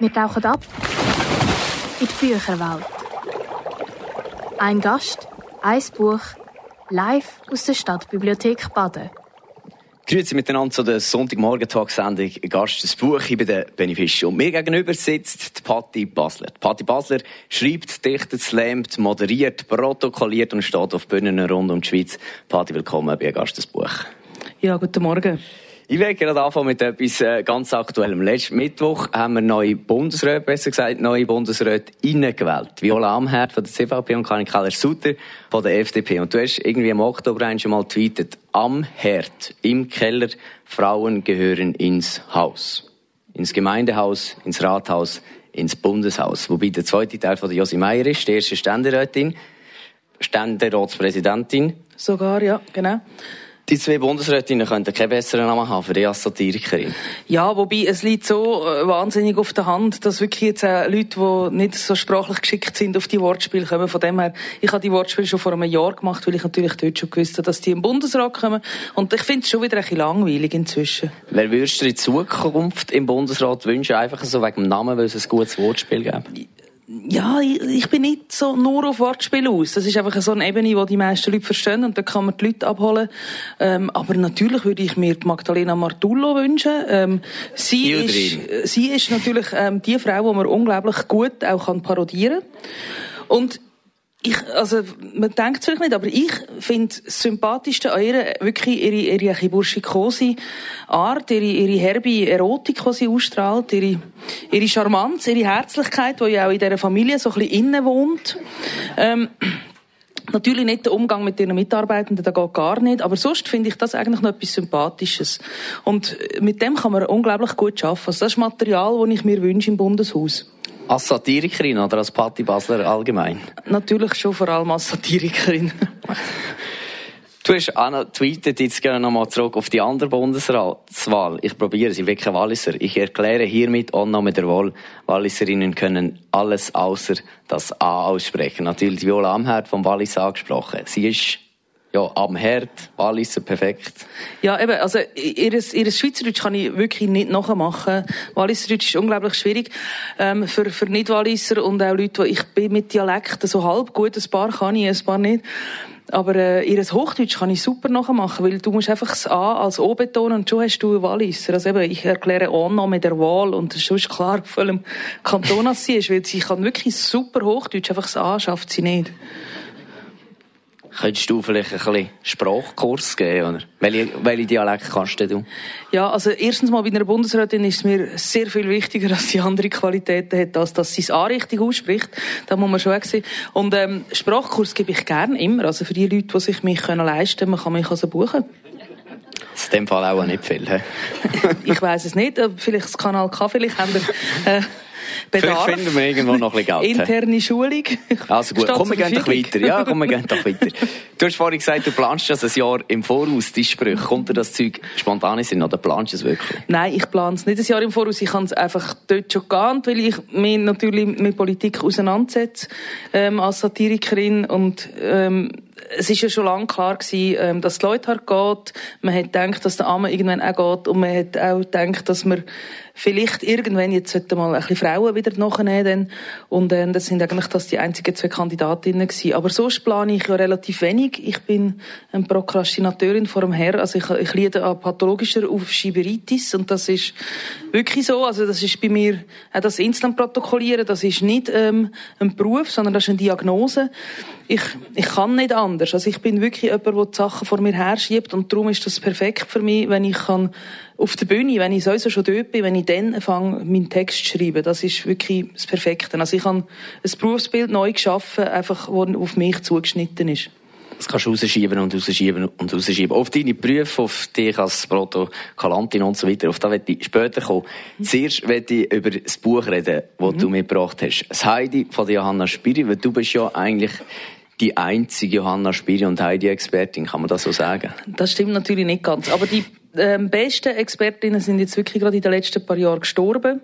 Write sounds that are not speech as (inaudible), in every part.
Wir tauchen ab in die Bücherwelt. Ein Gast, ein Buch, live aus der Stadtbibliothek Baden. Grüezi miteinander zu der Sonntagmorgen-Talksendung Gast des Buch. Ich bin der Benny Fischer. Und mir gegenüber sitzt die Patti Basler. Die Patti Basler schreibt, dichtet, slammt, moderiert, protokolliert und steht auf Bühnen rund um die Schweiz. Patti, willkommen bei Gast des Buch. Ja, guten Morgen. Ich werde gerade anfangen mit etwas äh, ganz Aktuellem. Letzten Mittwoch haben wir neue Bundesräte, besser gesagt, neue Bundesräte innegewählt. Viola Amherd von der CVP und Karin Keller-Sutter von der FDP. Und du hast irgendwie im Oktober schon mal tweetet, am Herd, im Keller, Frauen gehören ins Haus. Ins Gemeindehaus, ins Rathaus, ins Bundeshaus. Wobei der zweite Teil von der Josi Meier ist, die erste Ständerätin, Ständeratspräsidentin. Sogar, ja, genau. Die zwei Bundesrätinnen könnten keinen besseren Namen haben für die als Satirikerin. Ja, wobei es liegt so äh, wahnsinnig auf der Hand, dass wirklich jetzt auch Leute, die nicht so sprachlich geschickt sind, auf die Wortspiele kommen. Von dem her, ich habe die Wortspiele schon vor einem Jahr gemacht, weil ich natürlich dort schon gewusst habe, dass die im Bundesrat kommen. Und ich finde es schon wieder ein bisschen langweilig inzwischen. Wer würdest du in Zukunft im Bundesrat wünschen? Einfach so wegen dem Namen, weil es ein gutes Wortspiel gibt? Ja, ich, bin nicht so nur auf Wortspiel aus. Das ist einfach so eine Ebene, die die meisten Leute verstehen und da kann man die Leute abholen. Ähm, aber natürlich würde ich mir Magdalena Martullo wünschen. Ähm, sie, ist, sie ist natürlich ähm, die Frau, die man unglaublich gut auch kann parodieren kann. Und ich, also, man denkt es vielleicht nicht, aber ich finde das Sympathischste an ihr wirklich ihre, ihre, ihre burschikose Art, ihre, ihre herbe Erotik, die sie ausstrahlt, ihre, ihre Charmanz, ihre Herzlichkeit, die ja auch in dieser Familie so ein bisschen innen wohnt. Ähm, Natürlich nicht der Umgang mit ihren Mitarbeitenden, da geht gar nicht. Aber sonst finde ich das eigentlich noch etwas Sympathisches. Und mit dem kann man unglaublich gut arbeiten. Also das ist Material, das ich mir wünsche im Bundeshaus. Als Satirikerin oder als Patti Basler allgemein? Natürlich schon vor allem als Satirikerin. (laughs) Du hast noch tweetet, jetzt gehen wir nochmal zurück auf die andere Bundesratswahl. Ich probiere es, ich bin kein Walliser. Ich erkläre hiermit Annahme der Wahl. Walliserinnen können alles außer das A aussprechen. Natürlich Viola Amherd vom Wallis angesprochen. Sie ist ja, am Herd, Walliser, perfekt. Ja, eben, also, ihres, ihres Schweizerdeutsch kann ich wirklich nicht nachmachen. Walliserdeutsch ist unglaublich schwierig, ähm, für, für Nicht-Walliser und auch Leute, die, ich bin mit Dialekten so halb gut, ein paar kann ich, ein paar nicht. Aber äh, ihres Hochdeutsch kann ich super nachmachen, weil du musst einfach das A als O betonen und schon hast du Walliser. Also eben, ich erkläre Annahme der Wahl und es ist klar, auf welchem Kanton sie ist, weil sie kann wirklich super Hochdeutsch, einfach das A schafft sie nicht. Könntest du vielleicht ein bisschen Sprachkurs geben, oder? Welche, welche Dialekt kannst du? Ja, also erstens mal bei einer Bundesrätin ist es mir sehr viel wichtiger, dass sie andere Qualitäten hat, als dass sie es A richtig ausspricht. Da muss man schon sehen. Und ähm, Sprachkurs gebe ich gerne immer. Also für die Leute, die sich mich können leisten können, man kann mich also buchen. In dem Fall auch nicht viel, he? (laughs) Ich weiß es nicht. Vielleicht das Kanal K, vielleicht haben wir... Äh, Bedarf. Vielleicht finden wir irgendwo noch ein bisschen Geld. Interne Schulung. Also gut, komm, wir gehen doch weiter. Ja, komm, wir gehen doch weiter. Du hast vorhin gesagt, du planst das ein Jahr im Voraus, die Sprüche. Kommt dir das Zeug spontan in oder planst du es wirklich? Nein, ich plane es nicht ein Jahr im Voraus. Ich kann es einfach dort schon gehen, weil ich mich natürlich mit Politik auseinandersetze, ähm, als Satirikerin und, ähm, es ist ja schon lange klar gewesen, ähm, dass die Leute halt geht. Man hat gedacht, dass der Arme irgendwann auch geht. Und man hat auch gedacht, dass man vielleicht irgendwann jetzt mal ein bisschen Frauen wieder nachnehmen. Und äh, das sind eigentlich das die einzigen zwei Kandidatinnen gewesen. Aber sonst plane ich ja relativ wenig. Ich bin eine Prokrastinateurin vor dem Herr. Also ich, ich leide an pathologischer Aufschieberitis. Und das ist wirklich so. Also das ist bei mir auch das Instant-Protokollieren. Das ist nicht ähm, ein Beruf, sondern das ist eine Diagnose. Ich, ich kann nicht anders. Also ich bin wirklich jemand, der die Sachen vor mir her schiebt. Und darum ist das perfekt für mich, wenn ich kann auf der Bühne, wenn ich sowieso schon dort bin, wenn ich dann anfange, meinen Text zu schreiben, das ist wirklich das Perfekte. Also ich habe ein Berufsbild neu geschaffen, einfach, das auf mich zugeschnitten ist. Das kannst du rausschieben und rausschieben und rausschieben. Auf deine Berufe, auf dich als Protokollantin und so weiter, auf das werde ich später kommen. Mhm. Zuerst werde ich über das Buch reden, das mhm. du mitgebracht hast. Das Heidi von Johanna Spiri, weil du bist ja eigentlich die einzige Johanna Spiri und Heidi-Expertin, kann man das so sagen? Das stimmt natürlich nicht ganz. Aber die ähm, besten Expertinnen sind jetzt wirklich gerade in den letzten paar Jahren gestorben.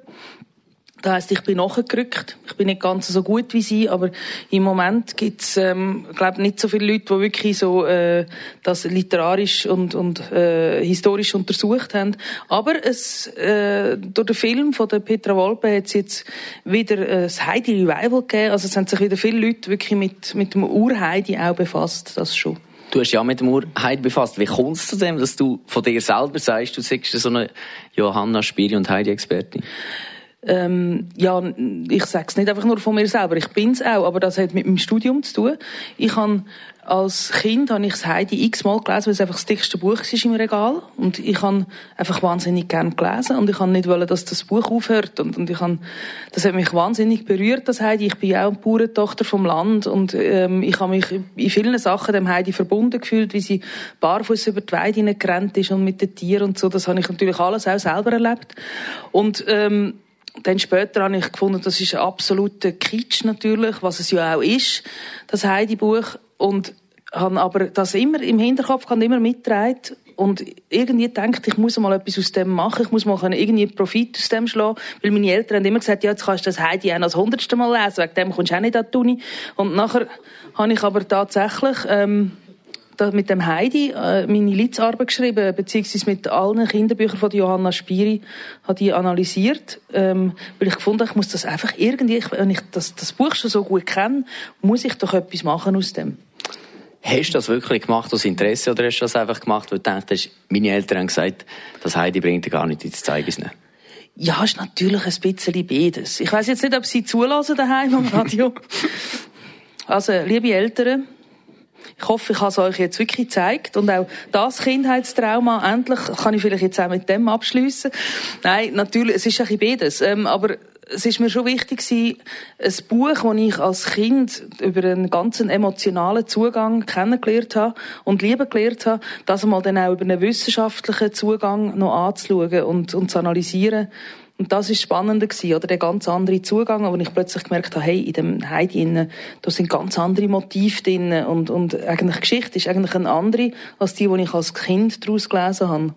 Das heisst, ich bin nachgerückt. Ich bin nicht ganz so gut wie sie, aber im Moment gibt's, ähm, glaube nicht so viele Leute, die wirklich so äh, das literarisch und, und äh, historisch untersucht haben. Aber es, äh, durch den Film von der Petra Wolpe hat es jetzt wieder äh, das Heidi Revival gegeben. Also es haben sich wieder viele Leute wirklich mit, mit dem Urheidi auch befasst, das schon. Du hast ja mit dem Urheidi befasst. Wie kommst du zu dem, dass du von dir selber sagst, du sagst so eine Johanna Spiri und Heidi-Expertin? Ähm, ja, ich sage es nicht einfach nur von mir selber, ich bin's auch, aber das hat mit meinem Studium zu tun. Ich habe als Kind habe ich das Heidi x-mal gelesen, weil es einfach das dickste Buch war im Regal. Und ich habe einfach wahnsinnig gern gelesen. Und ich habe nicht wollen, dass das Buch aufhört. Und, und ich habe, das hat mich wahnsinnig berührt, das Heidi. Ich bin auch eine Bauerntochter vom Land. Und, ähm, ich habe mich in vielen Sachen dem Heidi verbunden gefühlt, wie sie barfuß über die Weide gerannt ist und mit den Tieren und so. Das habe ich natürlich alles auch selber erlebt. Und, ähm, dann später habe ich gefunden, das ist ein absoluter Kitsch natürlich, was es ja auch ist, das Heidi-Buch. Und habe aber das immer im Hinterkopf kann immer mitgetragen und irgendwie denkt, ich muss mal etwas aus dem machen, ich muss mal irgendwie Profit aus dem schlagen, weil meine Eltern haben immer gesagt, ja, jetzt kannst du das Heidi auch das hundertste Mal lesen, wegen dem kommst du auch nicht an die Uni. Und nachher habe ich aber tatsächlich ähm, mit dem Heidi äh, meine Litzarbeit geschrieben, beziehungsweise mit allen Kinderbüchern von Johanna Spiri habe die analysiert, ähm, weil ich gefunden habe, ich muss das einfach irgendwie, wenn ich das, das Buch schon so gut kenne, muss ich doch etwas machen aus dem. Hast du das wirklich gemacht aus Interesse oder hast du das einfach gemacht, weil du denkst, meine Eltern haben gesagt, das Heidi bringt dir gar nicht ins Zeigen? Ja, ist natürlich ein bisschen beides. Ich weiß jetzt nicht, ob Sie zulassen daheim am Radio. (laughs) also, liebe Eltern, ich hoffe, ich habe es euch jetzt wirklich gezeigt. Und auch das Kindheitstrauma, endlich kann ich vielleicht jetzt auch mit dem abschließen. Nein, natürlich, es ist ein bisschen beides. Ähm, aber es ist mir schon wichtig gewesen, ein Buch, das ich als Kind über einen ganzen emotionalen Zugang kennengelernt habe und lieben gelernt habe, das einmal dann auch über einen wissenschaftlichen Zugang noch anzuschauen und, und zu analysieren. Und das ist spannender gewesen, oder der ganz andere Zugang, wo ich plötzlich gemerkt habe, hey, in dem Heidi innen, da sind ganz andere Motive drin und, und eigentlich die Geschichte ist eigentlich eine andere als die, die ich als Kind daraus gelesen habe.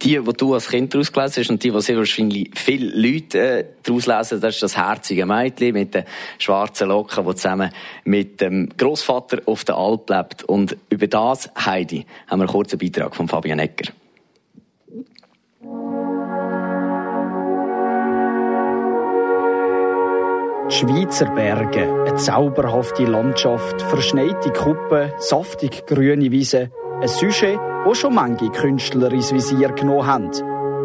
Die, die du als Kind daraus gelesen hast und die, die sehr wahrscheinlich viele Leute äh, daraus lesen, das ist das herzige Mädchen mit den schwarzen Locken, das zusammen mit dem Großvater auf der Alp lebt. Und über das, Heidi, haben wir einen kurzen Beitrag von Fabian Ecker. Die Schweizer Berge, eine zauberhafte Landschaft, verschneite Kuppen, saftig grüne Wiesen, ein Sujet, wo schon manche Künstler ins Visier genommen haben.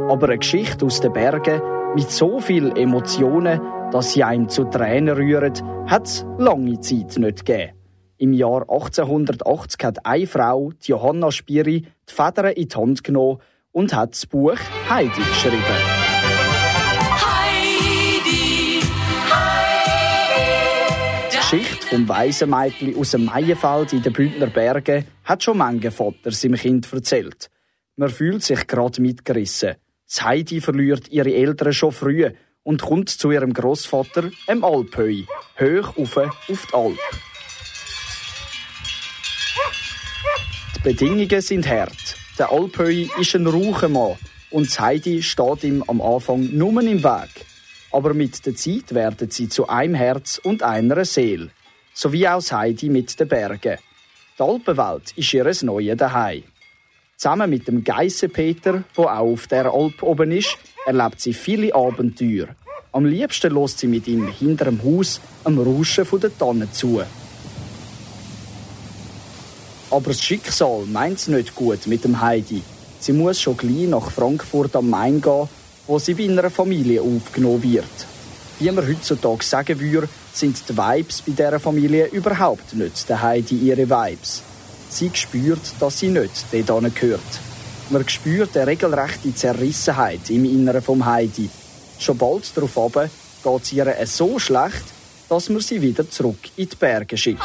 Aber eine Geschichte aus den Bergen mit so vielen Emotionen, dass sie einem zu Tränen rühren, hat es lange Zeit nicht gegeben. Im Jahr 1880 hat eine Frau, die Johanna Spiri, die Federn in die Hand genommen und hat das Buch Heidi geschrieben. Geschichte vom weisen Mädchen aus dem Meienfeld in den Bündner Bergen hat schon manche Vater seinem Kind erzählt. Man fühlt sich gerade mitgerissen. Das Heidi verliert ihre Eltern schon früh und kommt zu ihrem Großvater, dem Alphöi, hoch auf, auf die Alp. Die Bedingungen sind hart. Der Alphöi ist ein Rauchemann und das Heidi steht ihm am Anfang nur im Weg aber mit der Zeit werden sie zu einem Herz und einer Seele. So wie auch Heidi mit den Bergen. Die Alpenwelt ist ihr neues Daheim. Zusammen mit dem Geissenpeter, der auch auf der Alp oben ist, erlebt sie viele Abenteuer. Am liebsten lässt sie mit ihm hinter dem Haus am Rauschen der Tannen zu. Aber das Schicksal meint es nicht gut mit dem Heidi. Sie muss schon gleich nach Frankfurt am Main gehen wo sie bei einer Familie aufgenommen wird. Wie man heutzutage sagen würde, sind die Vibes bei dieser Familie überhaupt nicht der Heidi ihre Vibes. Sie spürt, dass sie nicht dort gehört. Man spürt eine regelrechte Zerrissenheit im Inneren vom Heidi. Schon bald darauf ab geht es ihr so schlecht, dass man sie wieder zurück in die Berge schickt.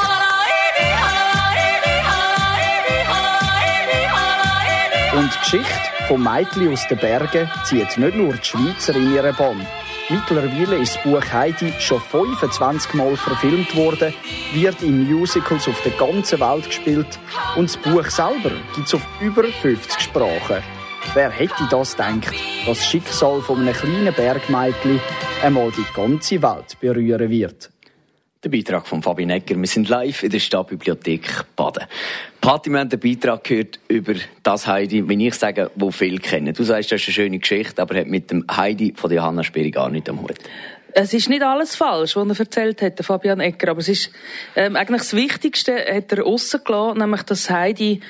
Und die Geschichte vom Mädchen aus den Bergen zieht nicht nur die Schweizer in ihre Bann. Mittlerweile ist das Buch Heidi schon 25 Mal verfilmt worden, wird in Musicals auf der ganzen Welt gespielt und das Buch selber gibt es auf über 50 Sprachen. Wer hätte das gedacht, dass das Schicksal von einem kleinen Bergmädchen einmal die ganze Welt berühren wird. Der Beitrag von Fabi Egger. Wir sind live in der Stadtbibliothek Baden. Patti, wir haben den Beitrag gehört über das Heidi, wenn ich sage, wo viele kennen. Du sagst, das ist eine schöne Geschichte, aber hat mit dem Heidi von Johanna Spiri gar nicht am Hut. Es ist nicht alles falsch, was er erzählt hat, Fabian Egger, aber es ist ähm, eigentlich das Wichtigste hat er rausgelassen, nämlich dass Heidi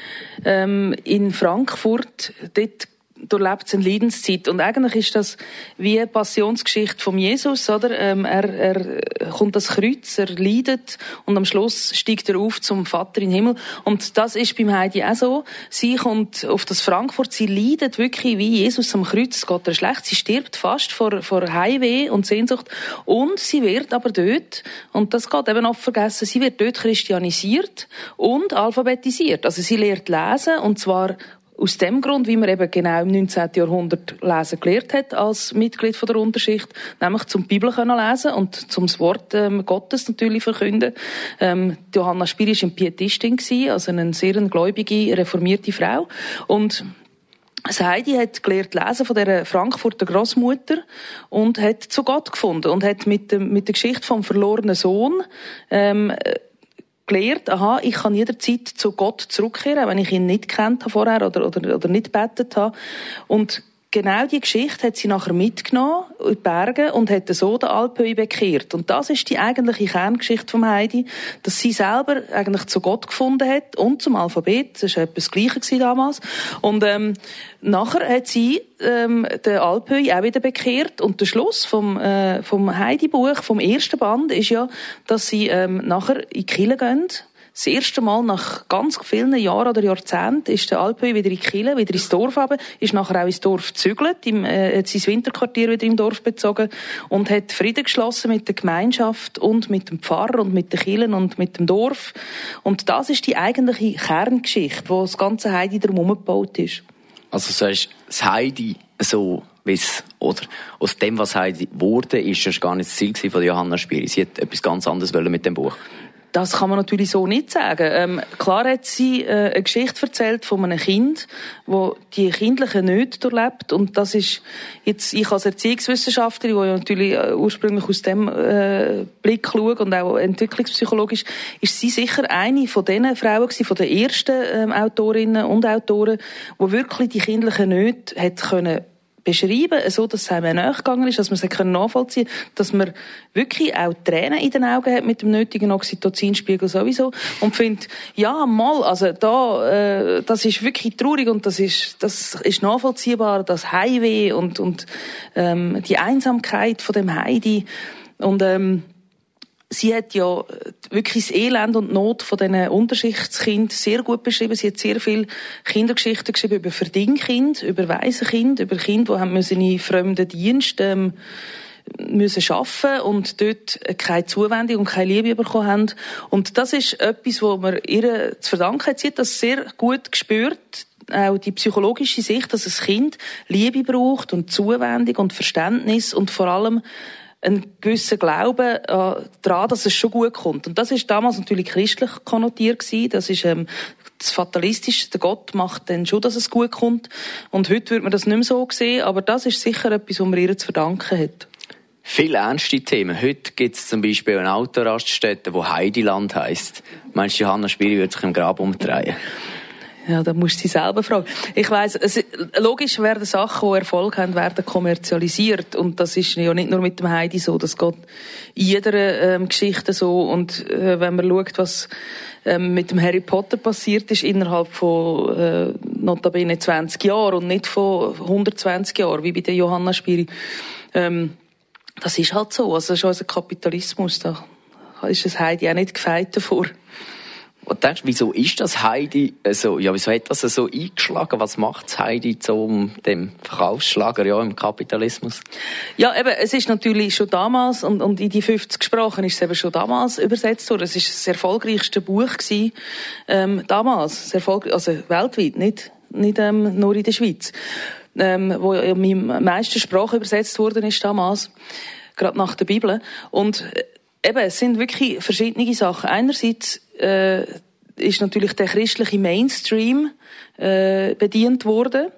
ähm, in Frankfurt dort durchlebt seine Leidenszeit. Und eigentlich ist das wie eine Passionsgeschichte von Jesus, oder? Ähm, er, er kommt das Kreuz, er leidet und am Schluss steigt er auf zum Vater im Himmel. Und das ist beim Heidi auch so. Sie kommt auf das Frankfurt, sie leidet wirklich wie Jesus am Kreuz. Es geht ihr schlecht, sie stirbt fast vor, vor Heimweh und Sehnsucht. Und sie wird aber dort, und das geht eben oft vergessen, sie wird dort christianisiert und alphabetisiert. Also sie lernt lesen, und zwar aus dem Grund, wie man eben genau im 19. Jahrhundert lesen gelehrt hat als Mitglied von der Unterschicht, nämlich zum Bibel können lesen und zum Wort ähm, Gottes natürlich verkünden. Ähm, Johanna Spiri war eine Pietistin, also eine sehr gläubige, reformierte Frau. Und Heidi hat gelernt lesen von der Frankfurter Großmutter und hat zu Gott gefunden und hat mit, dem, mit der Geschichte vom verlorenen Sohn ähm, gelernt, aha, ich kann jederzeit zu Gott zurückkehren, wenn ich ihn nicht kennt habe vorher oder, oder, oder nicht betet habe. Und genau die Geschichte hat sie nachher mitgenommen in die Berge und hat so den Alpöi bekehrt. Und das ist die eigentliche Kerngeschichte von Heidi, dass sie selber eigentlich zu Gott gefunden hat und zum Alphabet. Das war etwas Gleiches damals. Und ähm, nachher hat sie ähm, den Alpöi auch wieder bekehrt. Und der Schluss vom, äh, vom Heidi-Buch, vom ersten Band, ist ja, dass sie ähm, nachher in die Kirche gehen das erste Mal nach ganz vielen Jahren oder Jahrzehnten ist der Alpöi wieder in Kiel, wieder ins Dorf runter, ist nachher auch ins Dorf gezügelt, im, äh, hat sein Winterquartier wieder im Dorf bezogen und hat Frieden geschlossen mit der Gemeinschaft und mit dem Pfarrer und mit den Kirchen und mit dem Dorf. Und das ist die eigentliche Kerngeschichte, wo das ganze Heidi drum gebaut ist. Also sagst das Heidi so es, oder aus dem, was Heidi wurde, ist das gar nicht das Ziel von Johanna Spiri. Sie hat etwas ganz anderes mit dem Buch. Das kann man natürlich so nicht sagen. Ähm, klar hat sie äh, eine Geschichte erzählt von einem Kind, wo die kindliche Nöte durchlebt und das ist jetzt ich als Erziehungswissenschaftlerin, die ja natürlich äh, ursprünglich aus dem äh, Blick schaue und auch entwicklungspsychologisch, ist sie sicher eine von diesen Frauen gewesen, von den ersten ähm, Autorinnen und Autoren, wo wirklich die kindlichen Nöte hat können beschreiben, so dass es einem nachgegangen ist, dass man es nachvollziehen kann, dass man wirklich auch Tränen in den Augen hat mit dem nötigen Oxytocinspiegel sowieso. Und findet, ja, mal, also da, äh, das ist wirklich traurig und das ist, das ist nachvollziehbar, das Heimweh und, und ähm, die Einsamkeit von dem Heidi. Und ähm, Sie hat ja wirklich das Elend und Not von diesen Unterschichtskindern sehr gut beschrieben. Sie hat sehr viele Kindergeschichten geschrieben über Verdingkind, über Waisenkind, über Kinder, die haben müssen in fremden Dienst ähm, müssen arbeiten und dort keine Zuwendung und keine Liebe bekommen haben. Und das ist etwas, wo man ihr zu verdanken hat. Sie hat das sehr gut gespürt, auch die psychologische Sicht, dass ein Kind Liebe braucht und Zuwendung und Verständnis und vor allem einen gewissen Glauben äh, daran, dass es schon gut kommt. Und das ist damals natürlich christlich konnotiert gewesen. Das ist ähm, das Fatalistische. Der Gott macht dann schon, dass es gut kommt. Und heute würde man das nicht mehr so sehen, aber das ist sicher etwas, was man ihr zu verdanken hat. Viele ernste Themen. Heute gibt es zum Beispiel eine Autoraststätte, die Heidiland heisst. Meinst du, Johanna Spiri wird sich im Grab umdrehen? Ja, da musst du sie selber fragen. Ich weiss, logisch werden Sachen, die Erfolg haben, werden kommerzialisiert. Und das ist ja nicht nur mit dem Heidi so. Das geht in jeder ähm, Geschichte so. Und äh, wenn man schaut, was ähm, mit dem Harry Potter passiert ist, innerhalb von äh, notabene 20 Jahren und nicht von 120 Jahren, wie bei der Johanna Spiri, ähm, das ist halt so. Also schon ein Kapitalismus. Da ist das Heidi auch nicht gefeit davor. Und denkst, wieso ist das Heidi so, ja, wieso hat das so eingeschlagen? Was macht Heidi zum dem Verkaufsschlager, ja, im Kapitalismus? Ja, eben, es ist natürlich schon damals, und, und in die 50 Sprachen ist es eben schon damals übersetzt worden. Es ist das erfolgreichste Buch gewesen, ähm, damals. Erfolg, also weltweit, nicht, nicht, ähm, nur in der Schweiz. Ähm, wo in meisten Sprachen übersetzt worden ist damals. Gerade nach der Bibel. Und, äh, eben, es sind wirklich verschiedene Sachen. Einerseits, äh, ist natürlich der christliche Mainstream äh, bedient worden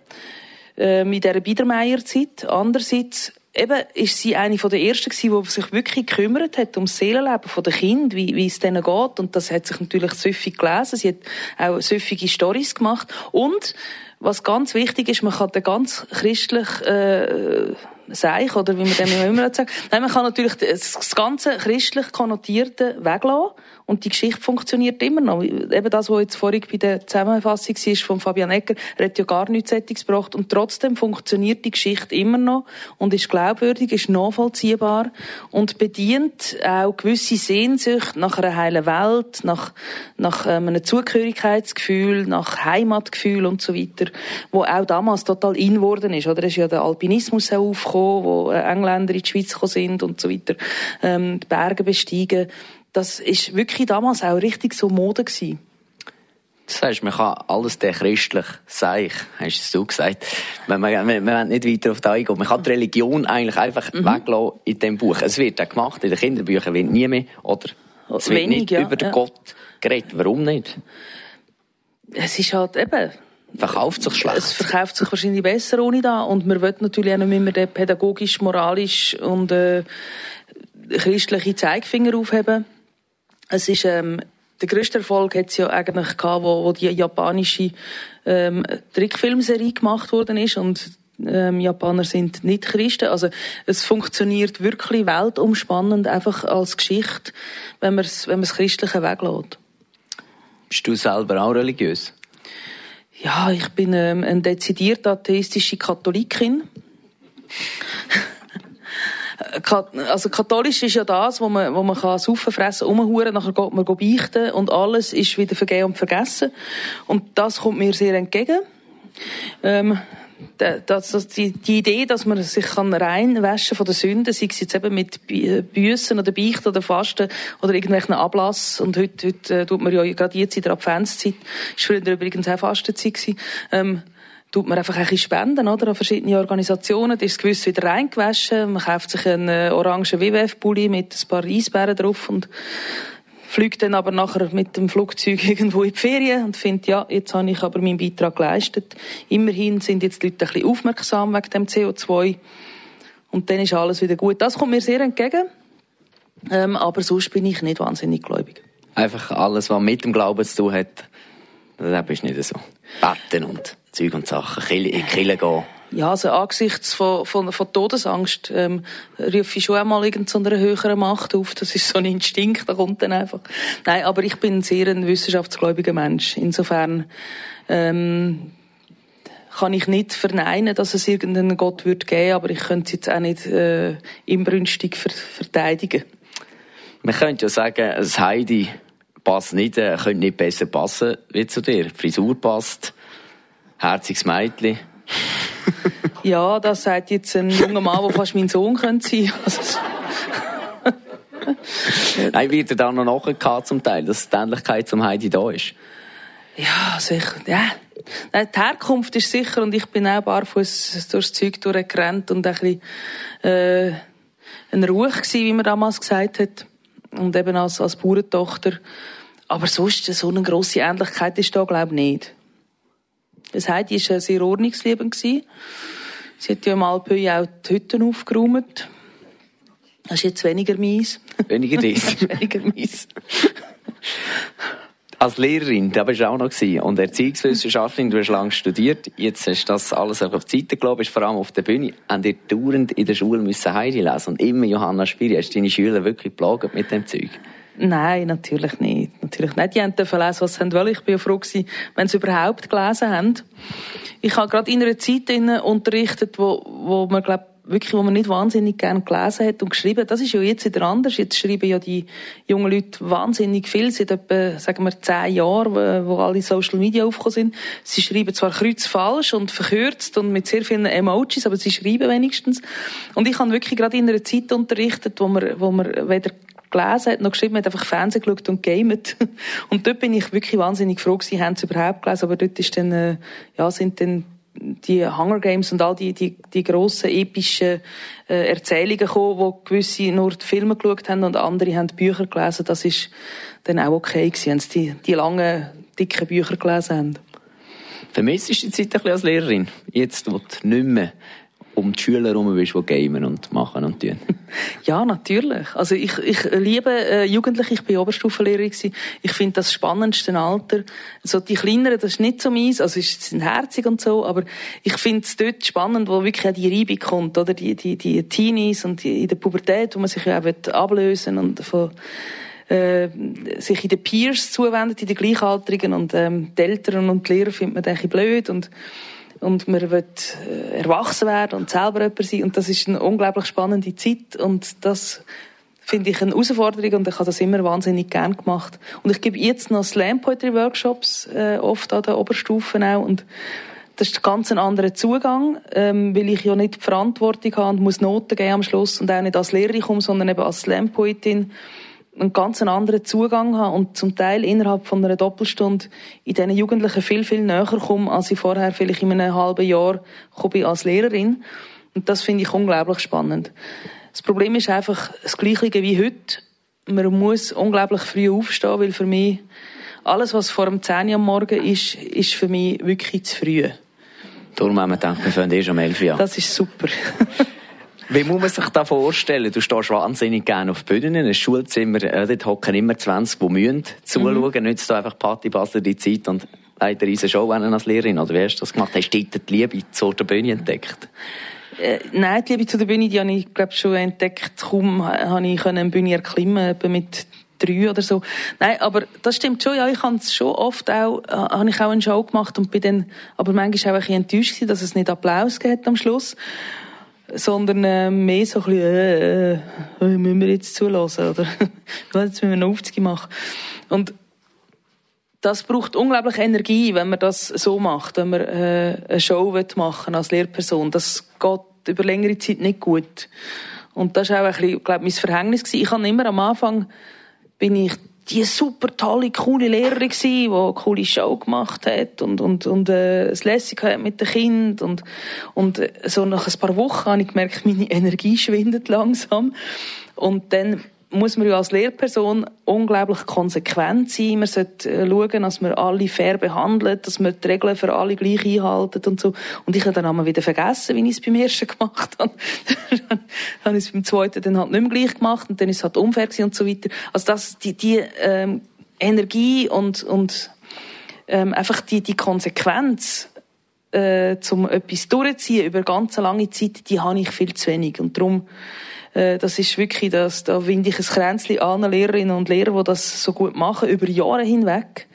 äh, in dieser Biedermeierzeit. Andererseits eben ist sie eine von der ersten gewesen, die sich wirklich gekümmert hat um das Seelenleben der Kinder, wie, wie es denen geht. Und das hat sich natürlich süffig gelesen. Sie hat auch süffige Stories gemacht. Und, was ganz wichtig ist, man kann den ganz christlich, äh, Seich, oder wie man dem immer sagt. (laughs) Nein, man kann natürlich das ganze christlich Konnotierte weglassen und die Geschichte funktioniert immer noch. Eben das, was jetzt vorhin bei der Zusammenfassung war von Fabian Ecker, er hat ja gar nichts Sättiges gebracht und trotzdem funktioniert die Geschichte immer noch und ist glaubwürdig, ist nachvollziehbar und bedient auch gewisse Sehnsucht nach einer heilen Welt, nach, nach ähm, einem Zugehörigkeitsgefühl, nach Heimatgefühl und so weiter, wo auch damals total in geworden ist. Oder es ist ja der Alpinismus auch aufgekommen, wo äh, Engländer in die Schweiz gekommen sind und so weiter, ähm, die Berge besteigen das ist wirklich damals auch richtig so Mode gewesen. Das heißt, man kann alles der christlich sein, hast du gesagt. Man, man, man, man nicht weiter auf das eingehen. Man kann die Religion eigentlich einfach mhm. weglassen in diesem Buch. Es wird auch gemacht, in den Kinderbüchern wird nie mehr, oder? Es wird Wenig, nicht ja, über ja. Gott geredet. Warum nicht? Es ist halt eben, verkauft sich schlecht. Es verkauft sich wahrscheinlich besser ohne da und man will natürlich auch nicht mehr den pädagogisch, moralisch und äh, christliche Zeigefinger aufheben. Es ist, ähm, der grösste Erfolg hat es ja eigentlich gehabt, wo, wo die japanische ähm, Trickfilmserie gemacht worden ist und ähm, Japaner sind nicht Christen. Also es funktioniert wirklich weltumspannend einfach als Geschichte, wenn man es wenn das Christliche weglässt. Bist du selber auch religiös? Ja, ich bin ähm, eine dezidiert atheistische Katholikin (laughs) also katholisch ist ja das, wo man, wo man kann saufen, fressen, umhuren, nachher geht man beichten und alles ist wieder vergeben und vergessen. Und das kommt mir sehr entgegen. Ähm, das, das, die, die Idee, dass man sich kann reinwaschen von der Sünde, sei es jetzt eben mit Büssen oder Beichten oder Fasten oder irgendwelchen Ablass. Und heute, heute äh, tut man ja gerade jetzt in der Adventszeit, ist früher übrigens auch Fastenzeit gewesen, ähm, tut man einfach ein bisschen spenden, oder? An verschiedene Organisationen. Da ist gewiss wieder reingewaschen. Man kauft sich einen äh, orangen WWF-Pulli mit ein paar Eisbären drauf und fliegt dann aber nachher mit dem Flugzeug (laughs) irgendwo in die Ferien und findet, ja, jetzt habe ich aber meinen Beitrag geleistet. Immerhin sind jetzt die Leute ein bisschen aufmerksam wegen dem CO2. Und dann ist alles wieder gut. Das kommt mir sehr entgegen. Ähm, aber sonst bin ich nicht wahnsinnig gläubig. Einfach alles, was mit dem Glauben zu tun hat, das ist nicht so. Betten und Zeug und Sachen, in Kille gehen. Ja, also angesichts von, von, von Todesangst ähm, rufe ich schon einmal irgendeiner höheren Macht auf. Das ist so ein Instinkt, da kommt dann einfach. Nein, aber ich bin sehr ein wissenschaftsgläubiger Mensch. Insofern ähm, kann ich nicht verneinen, dass es irgendeinen Gott wird geben, aber ich könnte es jetzt auch nicht äh, inbrünstig ver verteidigen. Man könnte ja sagen, das Heidi passt nicht, äh, könnte nicht besser passen wie zu dir. Die Frisur passt herziges Mädchen. (laughs) ja, das sagt jetzt ein junger Mann, der fast mein Sohn könnte sein (laughs) also, Nein, wird er da noch nachgehabt zum Teil, dass die Ähnlichkeit zum Heidi da ist? Ja, sicher, ja. Nein, die Herkunft ist sicher und ich bin auch barfuß durchs Zeug durchgerannt und ein bisschen, äh, ein Ruch gewesen, wie man damals gesagt hat. Und eben als, als Bauerntochter. Aber sonst, so eine grosse Ähnlichkeit ist da, glaube ich, nicht. Das Heidi war sehr ordnungsliebend. Sie hat ja im Alpöi auch die Hütten aufgeräumt. Das ist jetzt weniger mies. Weniger dies. (laughs) weniger mies. Als Lehrerin, da bist du auch noch gewesen. Und Erziehungswissenschaftlerin, du hast lange studiert. Jetzt hast du das alles auf die Seite gelegt, bist vor allem auf der Bühne. Haben dir dauernd in der Schule müssen Heidi lesen und immer Johanna Spiri. Hast du deine Schüler wirklich geplagt mit dem Zeug? Nein, natürlich nicht. Natürlich nicht. Haben lesen, was sie wollen. Ich bin ja froh gewesen, wenn sie überhaupt gelesen haben. Ich habe gerade in einer Zeit unterrichtet, wo, wo man, glaub, wirklich, wo man nicht wahnsinnig gern gelesen hat und geschrieben. Das ist ja jetzt wieder anders. Jetzt schreiben ja die jungen Leute wahnsinnig viel, seit etwa, sagen wir, zehn Jahren, wo alle Social Media aufgekommen sind. Sie schreiben zwar kreuzfalsch und verkürzt und mit sehr vielen Emojis, aber sie schreiben wenigstens. Und ich habe wirklich gerade in einer Zeit unterrichtet, wo man, wo man weder gelesen, hat noch geschrieben, hat einfach Fernsehen geschaut und gamet. (laughs) Und dort bin ich wirklich wahnsinnig froh gewesen, haben sie überhaupt gelesen, aber dort ist dann, äh, ja, sind dann die Hunger Games und all die, die, die grossen, epischen äh, Erzählungen gekommen, wo gewisse nur die Filme geschaut haben und andere haben Bücher gelesen. Das ist dann auch okay gewesen, wenn sie die, die langen, dicken Bücher gelesen haben. Vermisst du die Zeit ein bisschen als Lehrerin? Jetzt, wo du nicht mehr um die Schüler herum bist, die gamen und machen und tun. (laughs) Ja, natürlich. Also ich, ich liebe äh, Jugendliche, ich bin Oberstufenlehrerin. Ich finde das spannendste Alter. So die Kleineren, das ist nicht so meins, also sie sind herzig und so, aber ich finde es dort spannend, wo wirklich auch die Reibung kommt, oder? Die, die, die Teenies und die, in der Pubertät, wo man sich ja auch ablösen und von äh, sich in den Peers zuwendet, in den Gleichaltrigen und ähm, die Eltern und die Lehrer findet man ein bisschen blöd und und man will äh, erwachsen werden und selber jemand sein. Und das ist eine unglaublich spannende Zeit. Und das finde ich eine Herausforderung und ich habe das immer wahnsinnig gern gemacht. Und ich gebe jetzt noch Slam Poetry Workshops äh, oft an den Oberstufen auch. Und das ist ganz ein anderer Zugang, ähm, weil ich ja nicht die Verantwortung habe und muss Noten geben am Schluss und auch nicht als Lehrerin komme, sondern eben als Slam Poetin einen ganz anderen Zugang habe und zum Teil innerhalb von einer Doppelstunde in diesen Jugendlichen viel, viel näher komme, als ich vorher vielleicht in einem halben Jahr bin als Lehrerin. Und das finde ich unglaublich spannend. Das Problem ist einfach das Gleiche wie heute. Man muss unglaublich früh aufstehen, weil für mich alles, was vor dem 10 Uhr am Morgen ist, ist für mich wirklich zu früh. Darum haben wir gedacht, wir fangen erst um 11 Uhr Das ist super. (laughs) Wie muss man sich das vorstellen? Du stehst wahnsinnig gerne auf Bühnen, in einem Schulzimmer, äh, dort hocken immer 20, die müssen zuschauen. Mhm. Nützt du einfach Party Basler die Zeit und leider eine Show als Lehrerin? Oder wie hast du das gemacht? Hast du dort die Liebe zur Bühne entdeckt? Äh, nein, die Liebe zu der Bühne, die habe ich, glaube schon entdeckt. Kaum habe ich eine Bühne erklimmen, mit drei oder so. Nein, aber das stimmt schon. Ja, ich habe es schon oft auch, äh, habe ich auch eine Show gemacht und bin dann, aber manchmal auch ein bisschen enttäuscht gewesen, dass es nicht Applaus gibt am Schluss sondern äh, mehr so ein bisschen, äh, äh, müssen wir jetzt zulassen oder (laughs) jetzt müssen wir einen Aufzug machen. Und das braucht unglaublich Energie, wenn man das so macht, wenn man äh, eine Show machen als Lehrperson. Das geht über längere Zeit nicht gut. Und das war auch ein bisschen, glaube mein Verhängnis. Gewesen. Ich habe immer am Anfang, bin ich die super tolle, coole Lehrerin gewesen, die eine coole Show gemacht hat und, und, und äh, es lässig hat mit den Kindern. Und, und äh, so nach ein paar Wochen habe ich gemerkt, meine Energie schwindet langsam. Und dann muss man ja als Lehrperson unglaublich konsequent sein. Man sollte äh, schauen, dass man alle fair behandelt, dass man die Regeln für alle gleich einhalten und so. Und ich habe dann einmal wieder vergessen, wie ich es beim ersten (laughs) gemacht habe. dann habe ich es beim zweiten dann halt nicht mehr gleich gemacht und dann ist es halt unfair und so weiter. Also das, die, die ähm, Energie und, und ähm, einfach die, die Konsequenz äh, zum etwas durchziehen über ganz lange Zeit, die habe ich viel zu wenig. Und darum äh, das ist wirklich das, da winde ich ein Kränzchen an Lehrerinnen und Lehrer, die das so gut machen, über Jahre hinweg.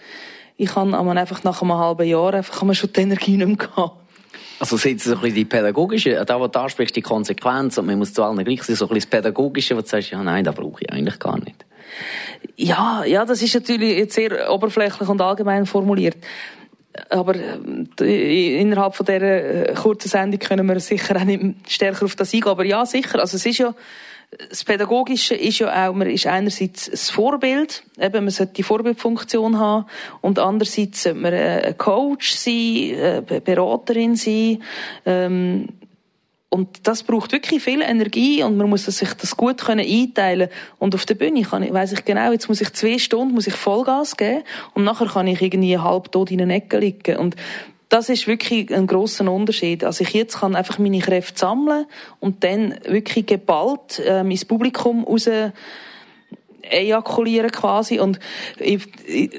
Ich kann einfach nach einem halben Jahr einfach kann man schon die Energie nicht mehr gehabt. Also sind so ein bisschen die pädagogische, da wo du ansprichst, die Konsequenz und man muss zu allen gleich sein, so ein bisschen das pädagogische, wo du sagst, ja nein, das brauche ich eigentlich gar nicht. Ja, ja, das ist natürlich jetzt sehr oberflächlich und allgemein formuliert aber äh, innerhalb von dieser äh, kurzen Sendung können wir sicher auch nicht stärker auf das eingehen. Aber ja, sicher. Also es ist ja, das Pädagogische ist ja auch, man ist einerseits das Vorbild, eben, man sollte die Vorbildfunktion haben, und andererseits sollte man äh, ein Coach sein, eine Beraterin sein, ähm, und das braucht wirklich viel Energie und man muss sich das gut können einteilen Und auf der Bühne kann ich, weiss ich genau, jetzt muss ich zwei Stunden, muss ich Vollgas geben und nachher kann ich irgendwie halb tot in einer Ecke liegen. Und das ist wirklich ein grosser Unterschied. Also ich jetzt kann einfach meine Kräfte sammeln und dann wirklich geballt äh, mein Publikum raus ejakulieren quasi. Und ich, ich,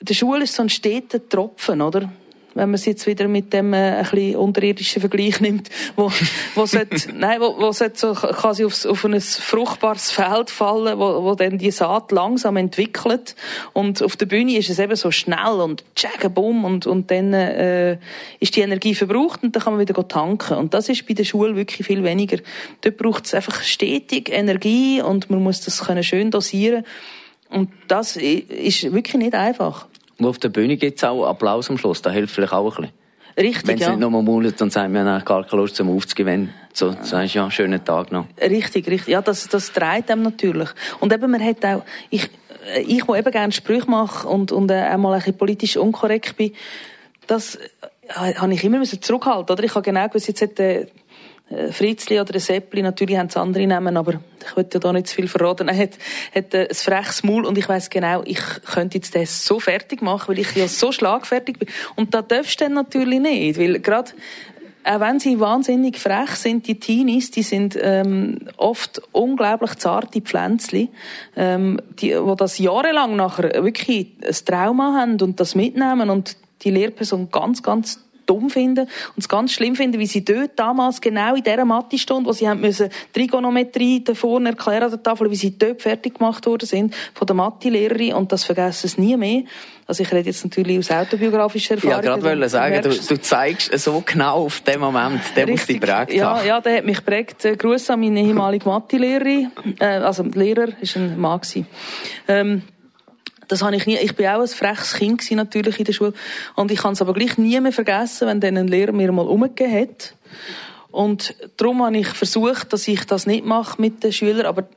der Schule ist so ein steter Tropfen, oder? Wenn man es jetzt wieder mit dem äh, ein bisschen unterirdischen Vergleich nimmt, wo, wo sollte, (laughs) nein, wo, wo sollte so quasi aufs, auf ein fruchtbares Feld fallen, wo, wo dann die Saat langsam entwickelt und auf der Bühne ist es eben so schnell und tschäge, bumm und, und dann äh, ist die Energie verbraucht und dann kann man wieder tanken und das ist bei der Schule wirklich viel weniger. Dort braucht es einfach stetig Energie und man muss das können schön dosieren und das ist wirklich nicht einfach. Und auf der Bühne gibt es auch Applaus am Schluss, das hilft vielleicht auch ein bisschen. Richtig, Wenn sie ja. nicht nochmal mulet und sagen, wir haben gar keine Lust zum aufzugehen, so ja. sagst ja, schönen Tag noch. Richtig, richtig. Ja, das, das dreht einem natürlich. Und eben, man hat auch, ich, äh, ich, wo eben gerne Sprüche mache und, und äh, einmal ein bisschen politisch unkorrekt bin, das äh, habe ich immer zurückhalten, oder? Ich habe genau gewusst, jetzt hätte äh, Fritzli oder Seppli, natürlich haben es andere Namen, aber ich will ja da nicht zu viel verraten. (laughs) Er hat, hat äh, ein freches Maul und ich weiß genau, ich könnte jetzt das so fertig machen, weil ich ja so schlagfertig bin. Und da darfst du dann natürlich nicht, weil gerade auch wenn sie wahnsinnig frech sind, die Teenies, die sind ähm, oft unglaublich zarte Pflänzchen, ähm, die, wo das jahrelang nachher wirklich ein Trauma haben und das mitnehmen und die Lehrperson ganz, ganz dumm finden und es ganz schlimm finden, wie sie dort damals genau in dieser Mathestunde, wo sie haben müssen Trigonometrie da vorne erklären an der Tafel, wie sie dort fertig gemacht worden sind von der Mathelehrerin und das vergessen sie nie mehr. Also ich rede jetzt natürlich aus autobiografischer Erfahrung. Ja, gerade wollte sagen, du, du, zeigst so genau auf den Moment, der muss dich prägt ja, Ja, der hat mich prägt. Äh, Gruß an meine ehemalige Mathelehrerin, äh, also Lehrer, ist ein Mann gewesen. Ähm, das habe ich nie, ich bin auch ein freches Kind gewesen, natürlich in der Schule. Und ich kann es aber gleich nie mehr vergessen, wenn dann ein Lehrer mir mal umgegeben hat. Und darum habe ich versucht, dass ich das nicht mache mit den Schülern, aber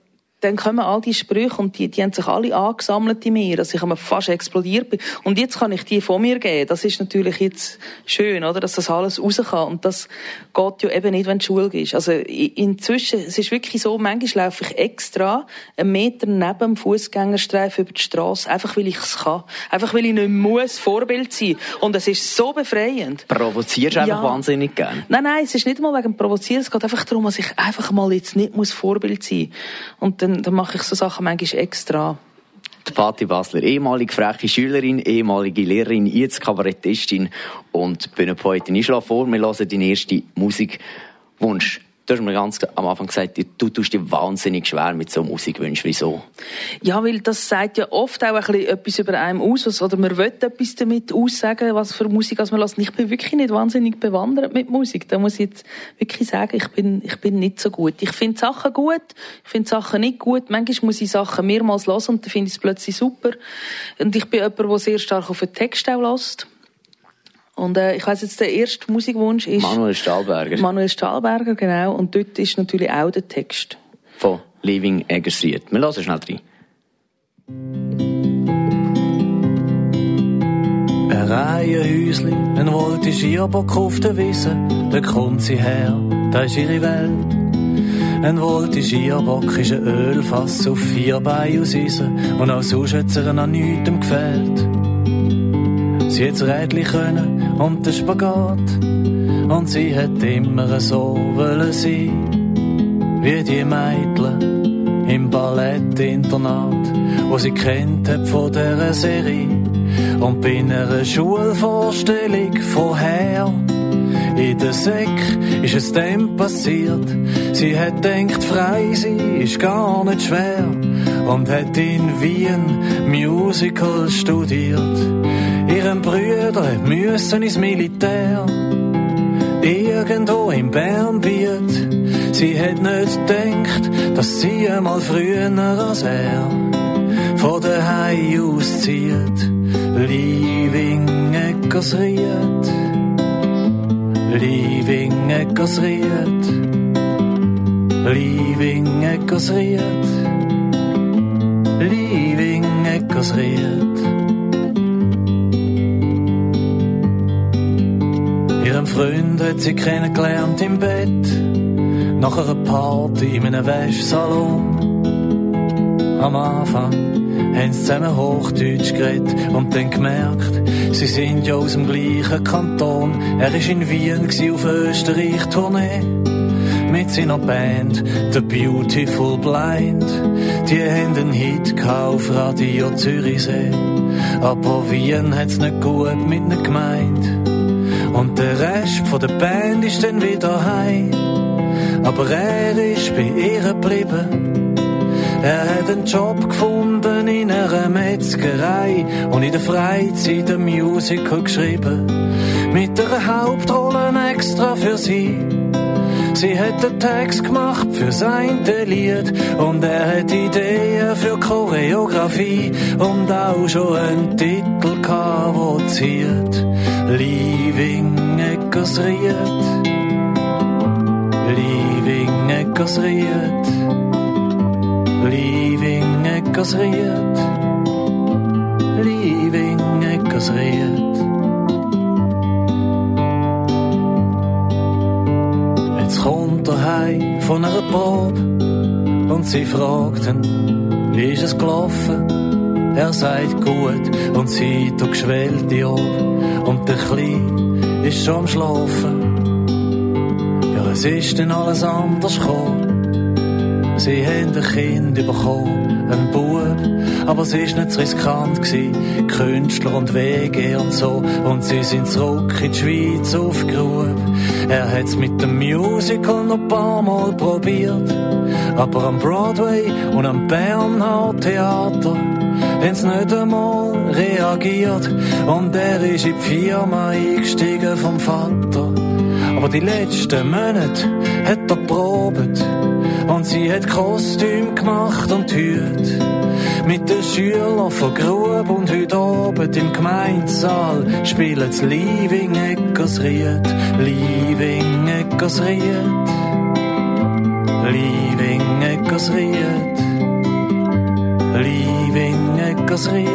dann kommen all die Sprüche und die, die haben sich alle angesammelt in mir, dass ich fast explodiert bin. Und jetzt kann ich die von mir geben. Das ist natürlich jetzt schön, oder? Dass das alles raus kann. Und das geht ja eben nicht, wenn du Schule gehst. Also, inzwischen, es ist wirklich so, manchmal laufe ich extra einen Meter neben dem Fußgängerstreifen über die Straße, einfach weil ich es kann. Einfach weil ich nicht muss Vorbild sein. Und es ist so befreiend. Provozierst du einfach ja. wahnsinnig gern? Nein, nein, es ist nicht mal wegen Provozieren. Es geht einfach darum, dass ich einfach mal jetzt nicht muss Vorbild sein. Und dann, dann mache ich so Sachen manchmal extra. Die Patti Basler, ehemalige freche Schülerin, ehemalige Lehrerin, jetzt Kabarettistin und Bühnenpoetin. Ich schlage vor, wir hören deinen ersten Musikwunsch. Du hast mir ganz am Anfang gesagt, du tust dir wahnsinnig schwer mit so Musikwünschen. Wieso? Ja, weil das sagt ja oft auch ein etwas über einem aus, oder man will etwas damit aussagen, was für Musik man lässt. Ich bin wirklich nicht wahnsinnig bewandert mit Musik. Da muss ich jetzt wirklich sagen, ich bin, ich bin nicht so gut. Ich finde Sachen gut, ich finde Sachen nicht gut. Manchmal muss ich Sachen mehrmals hören und dann finde ich es plötzlich super. Und ich bin jemand, der sehr stark auf den Text auch lässt. Und äh, ich weiß jetzt, der erste Musikwunsch ist... Manuel Stahlberger. Manuel Stahlberger, genau. Und dort ist natürlich auch der Text. Von Living Eggersried. Wir hören schnell rein. Ein Reihenhäusli, ein wollte Schierbock auf der Wiese, da kommt sie her, da ist ihre Welt. Ein wollte Schierbock ist ein Ölfass auf vier Beine aus Eisen und auch sonst hat sie an nichts gefällt. Sie hat's Rädchen können und den Spagat. Und sie hat immer so wollen sein, wie die Mädchen im Ballettinternat, wo sie kennt hat von dieser Serie. Und bei einer Schulvorstellung vorher, in der Säck ist es dem passiert. Sie hat denkt, frei sein ist gar nicht schwer und hat in Wien Musical studiert. Ihren Brüder müssen ins Militär, irgendwo im Bernbiet. Sie hat nicht gedacht, dass sie einmal früher als er von Hai auszieht. Leaving Eckersried, Leaving Eckersried, Leaving Eckersried, Leaving Eckersried. Ihren Freund hat sie kennengelernt im Bett, nach einer Party in einem Wäschsalon. Am Anfang haben sie zusammen Hochdeutsch geredet und dann gemerkt, sie sind ja aus dem gleichen Kanton. Er war in Wien auf Österreich-Tournee mit seiner Band The Beautiful Blind. Die haben einen Hit auf Radio Zürichsee, aber Wien hat's nicht gut mit ihnen gemeint. Und der Rest von der Band ist dann wieder heim. Aber er ist bei ihr geblieben. Er hat einen Job gefunden in einer Metzgerei und in der Freizeit ein Musical geschrieben. Mit einer Hauptrolle extra für sie. Sie hat den Text gemacht für sein Lied und er hat Ideen für Choreografie und auch schon einen Titel gehabt, wo zieht. Leaving Eckersried, Leaving Eckersried, Leaving Eckersried, Leaving Eckersried. Jetzt kommt er heim von einer Probe und sie fragten, wie ist es gelaufen? Er sagt gut und sie tut geschwellt die Ohren und der Kleine ist schon am Schlafen. es ist dann alles anders gekommen. Sie haben ein Kind bekommen, ein Bub, aber es ist nicht riskant gewesen. Künstler und Wege und so, und sie sind zurück in die Schweiz aufgerufen. Er hat's mit dem Musical noch ein paar Mal probiert, aber am Broadway und am Bernhard Theater haben sie nicht einmal reagiert und er ist in die Firma eingestiegen vom Vater. Aber die letzten Monate hat er probiert und sie hat Kostüm gemacht und Hüt. Mit den Schülern von Grub und heute Abend im Gemeinsaal spielen sie Leaving Eckersried, Leaving Eckersried, Leaving Eckersried, Leaving Eckersried,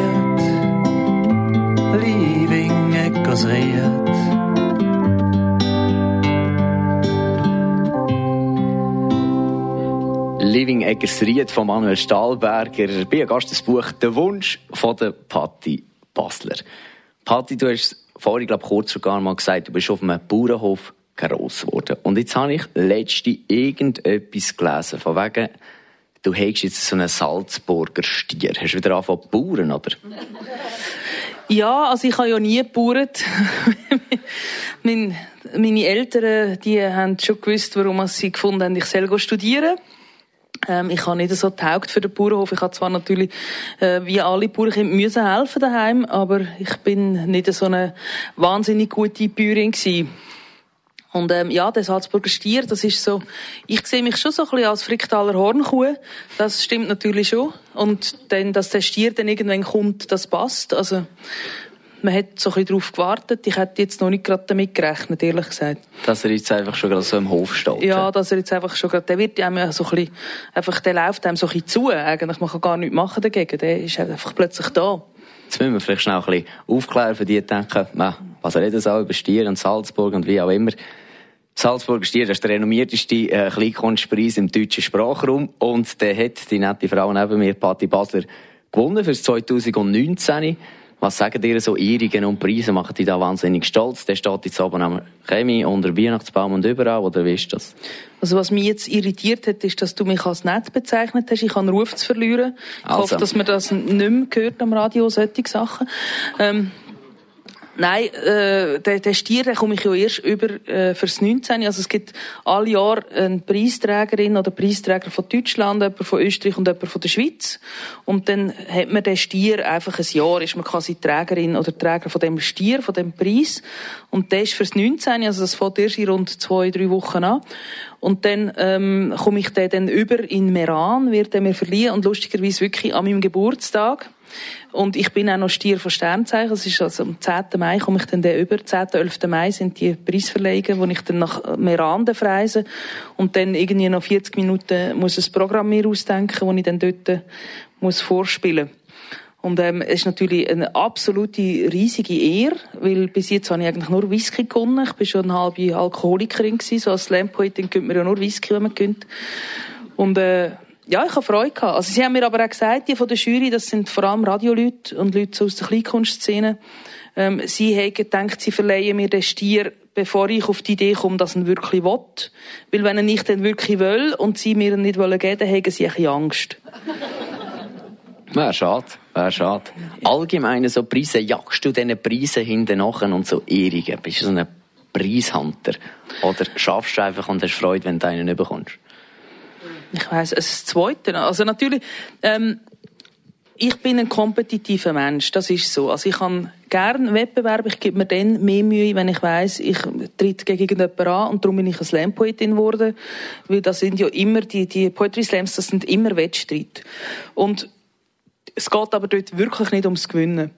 Leaving Eckersried. Living Eggersried von Manuel Stahlberger. Bei Gast das Buch «Der Wunsch» von der Patti Basler. Patti, du hast vorhin, glaube kurz sogar mal gesagt, du bist auf einem Bauernhof gross geworden. Und jetzt habe ich letzte irgendetwas gelesen, von wegen, du hättest jetzt so einen Salzburger Stier. Hast du wieder angefangen zu bauen, oder? (laughs) Ja, also ich habe ja nie gebaut. (laughs) meine Eltern, die haben schon gewusst, warum sie gefunden haben, ich soll studieren. Ähm, ich habe nicht so taugt für den Bauernhof. Ich habe zwar natürlich, äh, wie alle Bauernkinder, müssen helfen daheim, aber ich bin nicht so eine wahnsinnig gute Bäuerin gewesen. Und ähm, ja, der Salzburger Stier, das ist so, ich sehe mich schon so ein bisschen als Fricktaler Hornkuh. Das stimmt natürlich schon. Und dann, dass der Stier dann irgendwann kommt, das passt. Also, man hat so ein bisschen darauf gewartet. Ich hätte jetzt noch nicht gerade damit gerechnet, ehrlich gesagt. Dass er jetzt einfach schon gerade so im Hof steht? Ja, dass er jetzt einfach schon gerade, der wird einem so ein bisschen, einfach, der läuft einem so ein bisschen zu. Eigentlich, man kann gar nichts machen dagegen. Der ist einfach plötzlich da. Jetzt müssen wir vielleicht schnell ein bisschen aufklären für die, die denken, was reden sie auch über Stier und Salzburg und wie auch immer. Salzburger Stier, ist der renommierteste äh, Kleinkunstpreis im deutschen Sprachraum. Und der hat die nette Frau neben mir, Patti Basler, gewonnen für 2019. Was sagen dir so Ehrungen und Preise? Machen die da wahnsinnig stolz? Der steht jetzt oben am Chemie, unter Weihnachtsbaum und überall, oder wie ist das? Also was mich jetzt irritiert hat, ist, dass du mich als nett bezeichnet hast. Ich habe einen Ruf zu verlieren. Ich also. hoffe, dass man das nicht mehr hört am Radio, solche Sachen. Ähm, Nein, äh, den, den Stier den komme ich ja erst über äh, fürs 19. Also es gibt alle Jahre eine Preisträgerin oder Preisträger von Deutschland, jemand von Österreich und jemand von der Schweiz. Und dann hat man den Stier einfach ein Jahr, ist man quasi Trägerin oder Träger von dem Stier, von dem Preis. Und der ist fürs 19. Also das fängt erst in rund zwei, drei Wochen an. Und dann ähm, komme ich den dann über in Meran, wird er mir verliehen und lustigerweise wirklich an meinem Geburtstag. Und ich bin auch noch Stier von Sternzeichen. Es ist also am 10. Mai komme ich dann den über. 10. 11. Mai sind die Preisverleihungen, wo ich dann nach Meran reise. Und dann irgendwie noch 40 Minuten muss ein Programm mir ausdenken, wo ich dann dort muss vorspielen und ähm, es ist natürlich eine absolute riesige Ehre, weil bis jetzt habe ich eigentlich nur Whisky gewonnen. Ich bin schon eine halbe Alkoholikerin gewesen. So als Slam-Poetin gönnt man ja nur Whisky, wenn man gönnt. Und äh, ja, ich habe Freude gehabt. Also sie haben mir aber auch gesagt, die von der Jury, das sind vor allem Radioleute und Leute aus der Kleinkunstszene, ähm, sie haben gedacht, sie verleihen mir den Stier, bevor ich auf die Idee komme, dass er wirklich will. Weil wenn er nicht dann wirklich will und sie mir ihn nicht wollen geben, dann haben sie ein bisschen Angst. Wäre schade, wäre schade. Allgemeine so Preise, jagst du diesen Preisen hinten nachher und so Ehrungen? Bist du so ein Preishunter? Oder schaffst du einfach und hast Freude, wenn du einen nicht bekommst? Ich weiss, es ist das Zweite. Also natürlich, ähm, ich bin ein kompetitiver Mensch, das ist so. Also ich kann gerne Wettbewerb, ich gebe mir dann mehr Mühe, wenn ich weiß, ich tritt gegen irgendjemanden an und darum bin ich eine Slam-Poetin geworden, weil das sind ja immer, die, die Poetry Slams, das sind immer Wettstreit. Und es geht aber dort wirklich nicht ums Gewinnen.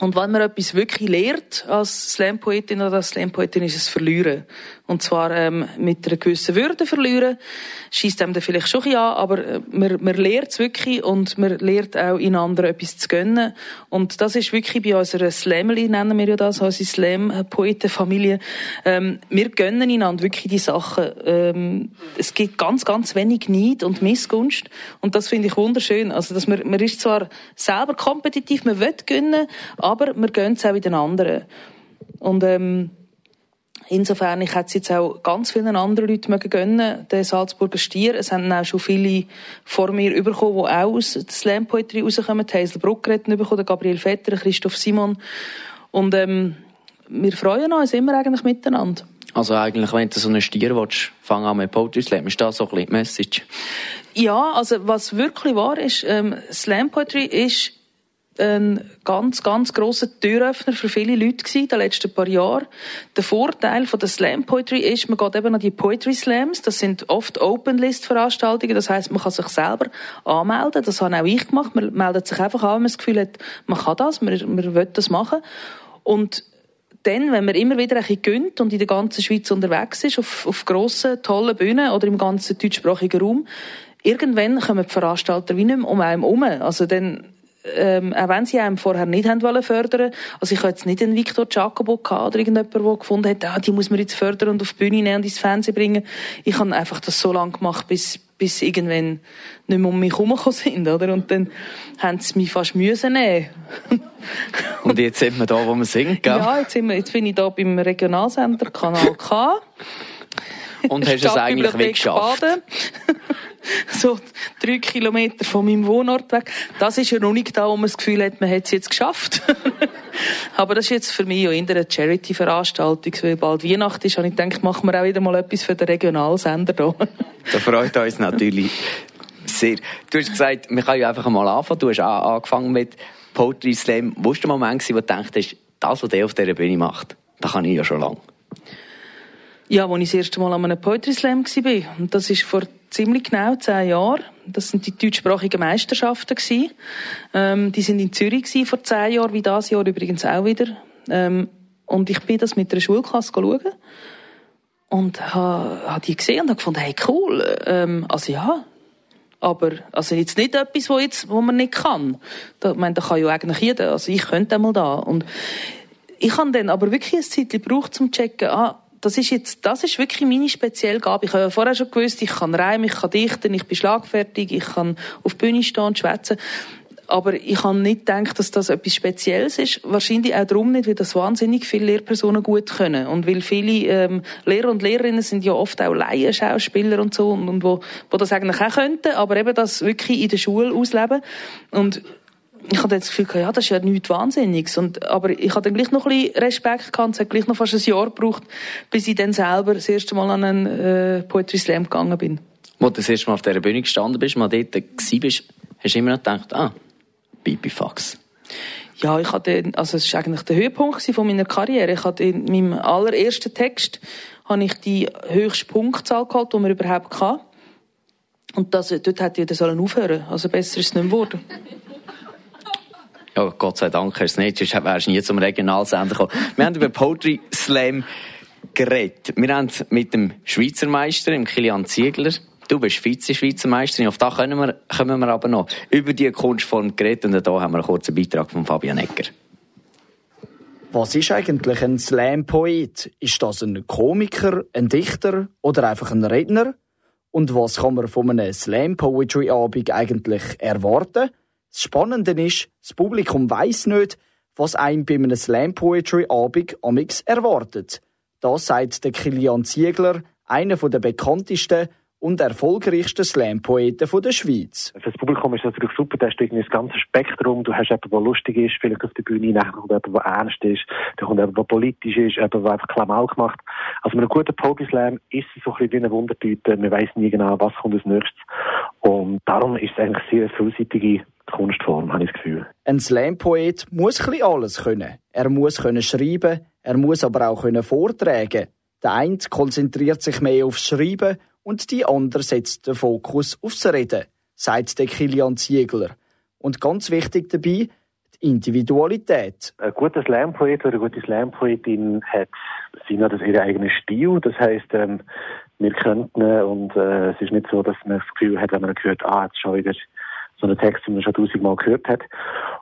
Und wenn man etwas wirklich lehrt als Slam-Poetin oder als Slam-Poetin, ist es verlieren. Und zwar ähm, mit einer gewissen Würde verlieren. Schießt einem dann vielleicht schon ein an, aber äh, man, man lernt es wirklich und man lernt auch in anderen etwas zu gönnen. Und das ist wirklich bei unserer Slameli, nennen wir ja das, unsere Slam-Poetenfamilie. Ähm, wir gönnen einander wirklich die Sachen. Ähm, es gibt ganz, ganz wenig Neid und Missgunst. Und das finde ich wunderschön. Also, dass man, man ist zwar selber kompetitiv, man will gönnen, aber man gönnt es auch in den anderen. Und ähm, Insofern, ich hätte es jetzt auch ganz vielen anderen Leuten mögen gönnen, den Salzburger Stier. Es haben auch schon viele vor mir bekommen, die auch aus der Slam Poetry rauskommen. Hazel Bruck hat bekommen, Gabriel Vetter, Christoph Simon. Und ähm, wir freuen uns immer eigentlich miteinander. Also eigentlich, wenn du so einen Stier willst, fang an mit Poetry Slam. Ist das so ein bisschen die Message? Ja, also was wirklich wahr ist, ähm, Slam Poetry ist ein ganz, ganz grosser Türöffner für viele Leute gewesen, in den letzten paar Jahren. Der Vorteil von der Slam Poetry ist, man geht eben an die Poetry Slams. Das sind oft Open-List-Veranstaltungen. Das heisst, man kann sich selber anmelden. Das habe auch ich gemacht. Man meldet sich einfach an, wenn man das Gefühl hat, man kann das, man, man will das machen. Und dann, wenn man immer wieder ein bisschen gönnt und in der ganzen Schweiz unterwegs ist, auf, auf grossen, tollen Bühnen oder im ganzen deutschsprachigen Raum, irgendwann kommen die Veranstalter wie nicht mehr um einen herum. Also dann ähm, auch wenn sie einem vorher nicht haben wollen fördern also ich habe jetzt nicht einen Victor gehabt oder irgendjemand, der gefunden hat, ah, die muss man jetzt fördern und auf die Bühne nehmen und ins Fernsehen bringen. Ich habe einfach das so lange gemacht, bis, bis irgendwann nicht mehr um mich herumgekommen sind, oder? Und dann haben sie mich fast müssen nehmen. (laughs) und jetzt sind wir da, wo wir sind, gell? Ja, jetzt, sind wir, jetzt bin ich da beim Regionalsender Kanal K. Und hast es eigentlich geschafft? (laughs) (laughs) so drei Kilometer von meinem Wohnort weg. Das ist ja noch nicht da, wo man das Gefühl hat, man hat es jetzt geschafft. (laughs) Aber das ist jetzt für mich ja in einer Charity-Veranstaltung, weil bald Weihnachten ist. Und ich denke, machen wir auch wieder mal etwas für den Regionalsender hier. (laughs) da freut uns natürlich sehr. Du hast gesagt, wir können ja einfach mal anfangen. Du hast angefangen mit Poetry Slam. Wo war der Moment, wo du dachtest, das, was der auf dieser Bühne macht, das kann ich ja schon lange? Ja, als ich das erste Mal an einem Poetry Slam war. Und das ist vor ziemlich genau zehn Jahren. Das sind die deutschsprachigen Meisterschaften. Ähm, die sind in Zürich vor zehn Jahren, wie das Jahr übrigens auch wieder. Ähm, und ich bin das mit einer Schulklasse schauen. Und habe ha die gesehen und habe gefunden, hey, cool. Ähm, also ja, aber also jetzt nicht etwas, wo, jetzt, wo man nicht kann. Da, ich meine, da kann ja eigentlich jeder. Also ich könnte einmal da. Und ich habe dann aber wirklich ein Zeit gebraucht, um zu checken, ah, das ist jetzt, das ist wirklich meine spezielle Gabe. Ich habe ja vorher schon gewusst, ich kann reimen, ich kann dichten, ich bin schlagfertig, ich kann auf die Bühne stehen und schwätzen. Aber ich habe nicht gedacht, dass das etwas Spezielles ist. Wahrscheinlich auch darum nicht, weil das wahnsinnig viele Lehrpersonen gut können. Und weil viele ähm, Lehrer und Lehrerinnen sind ja oft auch Laienschauspieler und so, und, und wo, wo das eigentlich auch könnten, aber eben das wirklich in der Schule ausleben. Und ich hatte das Gefühl, ja, das ist ja nichts Wahnsinniges. Und, aber ich hatte dann gleich noch ein bisschen Respekt gehabt. Es hat gleich noch fast ein Jahr gebraucht, bis ich dann selber das erste Mal an einen äh, Poetry Slam gegangen bin. Wo du das erste Mal auf dieser Bühne gestanden bist, mal dort gewesen bist, hast du immer noch gedacht, ah, Bibifax. Ja, ich hatte, also es war eigentlich der Höhepunkt von meiner Karriere. Ich hatte in meinem allerersten Text habe ich die höchste Punktzahl gehabt, die man überhaupt kann. Und das, dort hätte ich dann sollen aufhören. Also besser ist es nicht mehr geworden. (laughs) Ja, Gott sei Dank hast du sonst wärst du nie zum Regionalsender gekommen. Wir haben über Poetry Slam geredet. Wir haben mit dem Schweizer Meister, dem Kilian Ziegler, Du bist Vize-Schweizer Meisterin. Auf das können wir, kommen wir aber noch. Über die Kunstform geredet und da haben wir einen kurzen Beitrag von Fabian Egger. Was ist eigentlich ein Slam-Poet? Ist das ein Komiker, ein Dichter oder einfach ein Redner? Und was kann man von einem Slam-Poetry-Abend eigentlich erwarten? Das Spannende ist, das Publikum weiß nicht, was einem bei einem Slam Poetry Abend amix erwartet. Das sagt der Kilian Ziegler, einer der bekanntesten und erfolgreichsten Slam-Poeten der Schweiz. Für das Publikum ist das natürlich super, da hast du irgendwie das ganze Spektrum. Du hast jemanden, der lustig ist, vielleicht auf der Bühne, dann kommt jemand, der ernst ist, dann kommt jemand, der politisch ist, jemand, der einfach Klamauk macht. Also mit einem guten Poetry-Slam ist es so ein bisschen wie eine Wundertüte. Man weiß nie genau, was kommt als nächstes. Und darum ist es eigentlich sehr vielseitige Kunstform, habe ich das Gefühl. Ein Slam-Poet muss ein alles können. Er muss können schreiben, er muss aber auch können vortragen. Der eine konzentriert sich mehr aufs Schreiben und die andere setzt den Fokus aufs Reden, sagt der Kilian Ziegler. Und ganz wichtig dabei, die Individualität. Ein guter Slam-Poet oder eine gute Slam-Poetin hat sind das ihren eigenen Stil. Das heisst, ähm, wir könnten, und äh, es ist nicht so, dass man das Gefühl hat, wenn man hört, ah, jetzt schon wieder so einen Text, den man schon tausendmal gehört hat.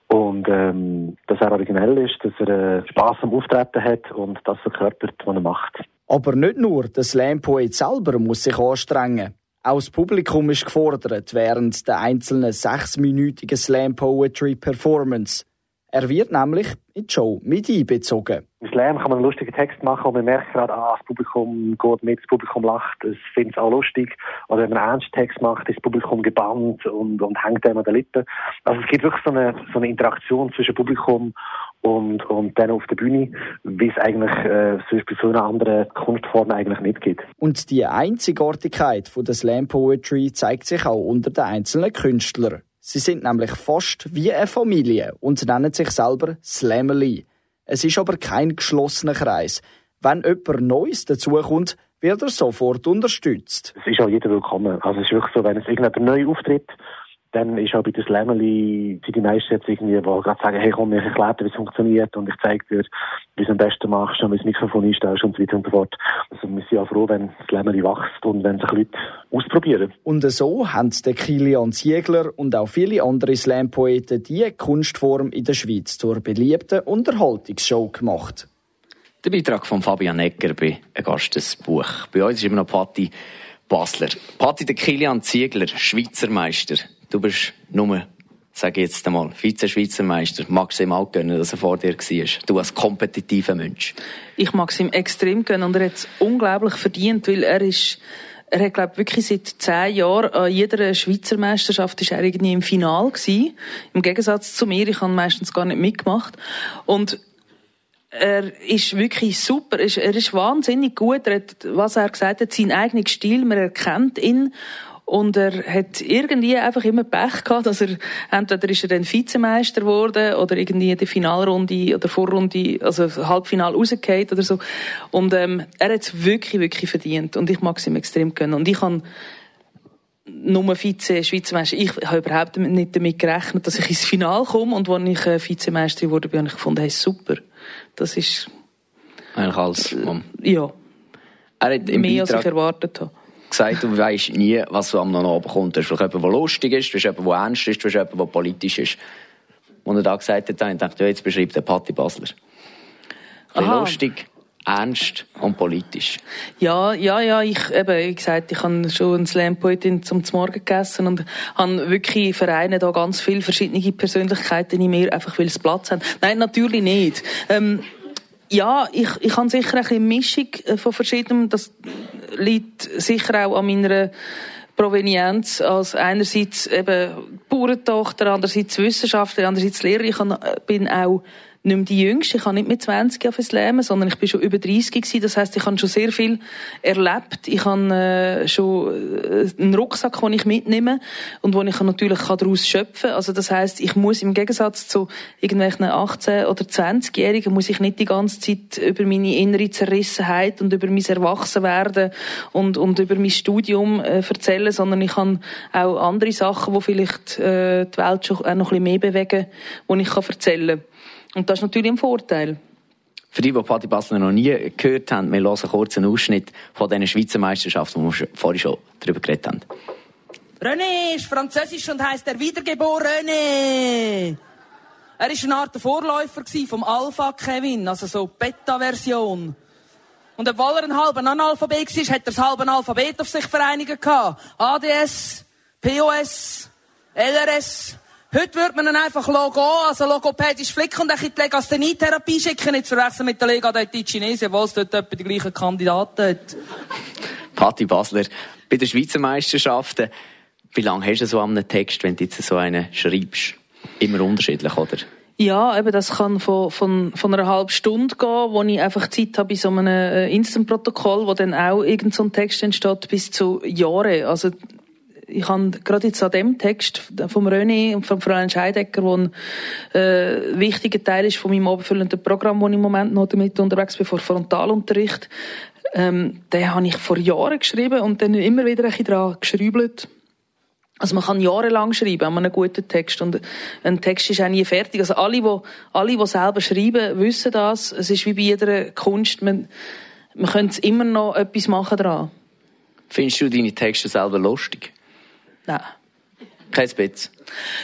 Und ähm, dass er originell ist, dass er äh, Spass am Auftreten hat und das verkörpert, was er macht. Aber nicht nur der Slam-Poet selber muss sich anstrengen. Auch das Publikum ist gefordert während der einzelnen sechsminütigen Slam-Poetry-Performance. Er wird nämlich in die Show mit einbezogen. Im Slam kann man einen lustigen Text machen und man merkt gerade, ah, das Publikum geht mit, das Publikum lacht, es findet es auch lustig. Oder wenn man einen ernsten Text macht, ist das Publikum gebannt und, und hängt einem an den Lippen. Also es gibt wirklich so eine, so eine Interaktion zwischen Publikum und, und dann auf der Bühne, wie es eigentlich äh, zum Beispiel so eine andere Kunstform eigentlich nicht gibt. Und die Einzigartigkeit von der Slam Poetry zeigt sich auch unter den einzelnen Künstlern. Sie sind nämlich fast wie eine Familie und nennen sich selber Slammerly. Es ist aber kein geschlossener Kreis. Wenn jemand Neues dazukommt, wird er sofort unterstützt. Es ist auch jeder willkommen. Also es ist wirklich so, wenn es irgendjemand neu auftritt, dann ist auch bei den Slammerli die meisten jetzt irgendwie, die gerade sagen, hey komm, ich erkläre dir, wie es funktioniert und ich zeige dir, wie du es am besten machst und wie das Mikrofon einstellst und so weiter und so fort. Also wir sind auch froh, wenn das Slammerli wächst und wenn sich Leute ausprobieren. Und so haben der Kilian Ziegler und auch viele andere Slam-Poeten diese Kunstform in der Schweiz zur beliebten Unterhaltungsshow gemacht. Der Beitrag von Fabian Egger bei «Ein Gastes Buch». Bei uns ist immer noch Patti Basler. Patti, der Kilian Ziegler, Schweizer Meister. Du bist nur, sage ich jetzt einmal, Vize-Schweizer Meister. Magst du ihm auch gönnen, dass er vor dir war? Du als kompetitiver Mensch. Ich mag es ihm extrem gönnen und er hat es unglaublich verdient, weil er ist er hat, glaube wirklich seit zehn Jahren an jeder Schweizer Meisterschaft ist er irgendwie im Final gewesen. Im Gegensatz zu mir, ich habe meistens gar nicht mitgemacht. Und er ist wirklich super. Er ist wahnsinnig gut. Er hat, was er gesagt hat, seinen eigenen Stil. Man erkennt ihn. Und er hat irgendwie einfach immer Pech gehabt, dass er, entweder ist er dann Vizemeister geworden oder irgendwie in der Finalrunde oder Vorrunde, also Halbfinal rausgefallen oder so. Und, ähm, er hat es wirklich, wirklich verdient. Und ich mag es ihm extrem gönnen. Und ich kann, nur Vize Schweizermeister. Ich habe überhaupt nicht damit gerechnet, dass ich ins Finale komme. Und als ich äh, Vizemeisterin wurde, habe ich gefunden, hey, super. Das ist... Eigentlich alles. Äh, ja. Er hat Mehr, als ich erwartet habe gesagt, du weißt nie, was so am Abend kommt. Du hast jemanden, der lustig ist, du hast jemanden, der ernst ist, du hast jemanden, der politisch ist. Und er da gesagt hat, dann dachte ich, jetzt beschreibt der Patti Basler. Ein lustig, ernst und politisch. Ja, ja, ja, ich, eben, wie gesagt, ich habe schon einen Slam-Poetin zum Morgen gegessen und habe wirklich Vereine da ganz viele verschiedene Persönlichkeiten in mir, einfach weil es Platz haben. Nein, natürlich nicht. Ähm, ja, ich, ich habe sicher eine Mischung äh, von verschiedenen. Das liegt sicher auch an meiner Provenienz als einerseits eben Bauerntochter, andererseits Wissenschaftler, andererseits Lehrer. Ich bin auch nicht mehr die Jüngste. Ich habe nicht mit 20 fürs Leben, sondern ich bin schon über 30 gewesen. Das heißt, ich habe schon sehr viel erlebt. Ich habe äh, schon äh, einen Rucksack, den ich mitnehme und wo ich natürlich daraus schöpfen kann. Also das heißt, ich muss im Gegensatz zu irgendwelchen 18- oder 20-Jährigen muss ich nicht die ganze Zeit über meine innere Zerrissenheit und über mein Erwachsenwerden und, und über mein Studium äh, erzählen, sondern ich habe auch andere Sachen, die vielleicht äh, die Welt schon auch noch ein bisschen mehr bewegen, die ich kann erzählen kann. Und das ist natürlich ein Vorteil. Für die, die Patti Basler noch nie gehört haben, wir hören kurz einen Ausschnitt von diesen Schweizer Meisterschaften, wo wir vorhin schon darüber geredet haben. René ist französisch und heisst der Wiedergeborene. Er war eine Art Vorläufer vom Alpha Kevin, also so Beta-Version. Und obwohl er ein halber Analphabet war, hat er das halbe Alphabet auf sich vereinigen ADS, POS, LRS, Heute würde man ihn einfach Logo, also logopädisch flicken und in die Legasthenie-Therapie schicken, nicht zu verwechseln mit der Lega die Chinesen, obwohl es dort etwa die gleichen Kandidaten hat. Patti Basler, bei den Schweizer Meisterschaften, wie lange hast du so an einem Text, wenn du jetzt so einen schreibst? Immer unterschiedlich, oder? Ja, eben, das kann von, von, von einer halben Stunde gehen, wo ich einfach Zeit habe bei so einem äh, Instant-Protokoll, wo dann auch irgendein so Text entsteht, bis zu Jahren. Also, ich habe gerade jetzt an dem Text vom René und von Fräulein Scheidecker, wo ein äh, wichtiger Teil ist von meinem abfüllenden Programm, wo ich im Moment noch damit unterwegs bin, vor Frontalunterricht, ähm, den habe ich vor Jahren geschrieben und dann immer wieder ein bisschen dran geschriebelt. Also man kann jahrelang schreiben an einem guten Text und ein Text ist auch nie fertig. Also alle, die, alle, die selber schreiben, wissen das. Es ist wie bei jeder Kunst, man, man könnte immer noch etwas machen dran. Findest du deine Texte selber lustig? Nein. Kein Spitz.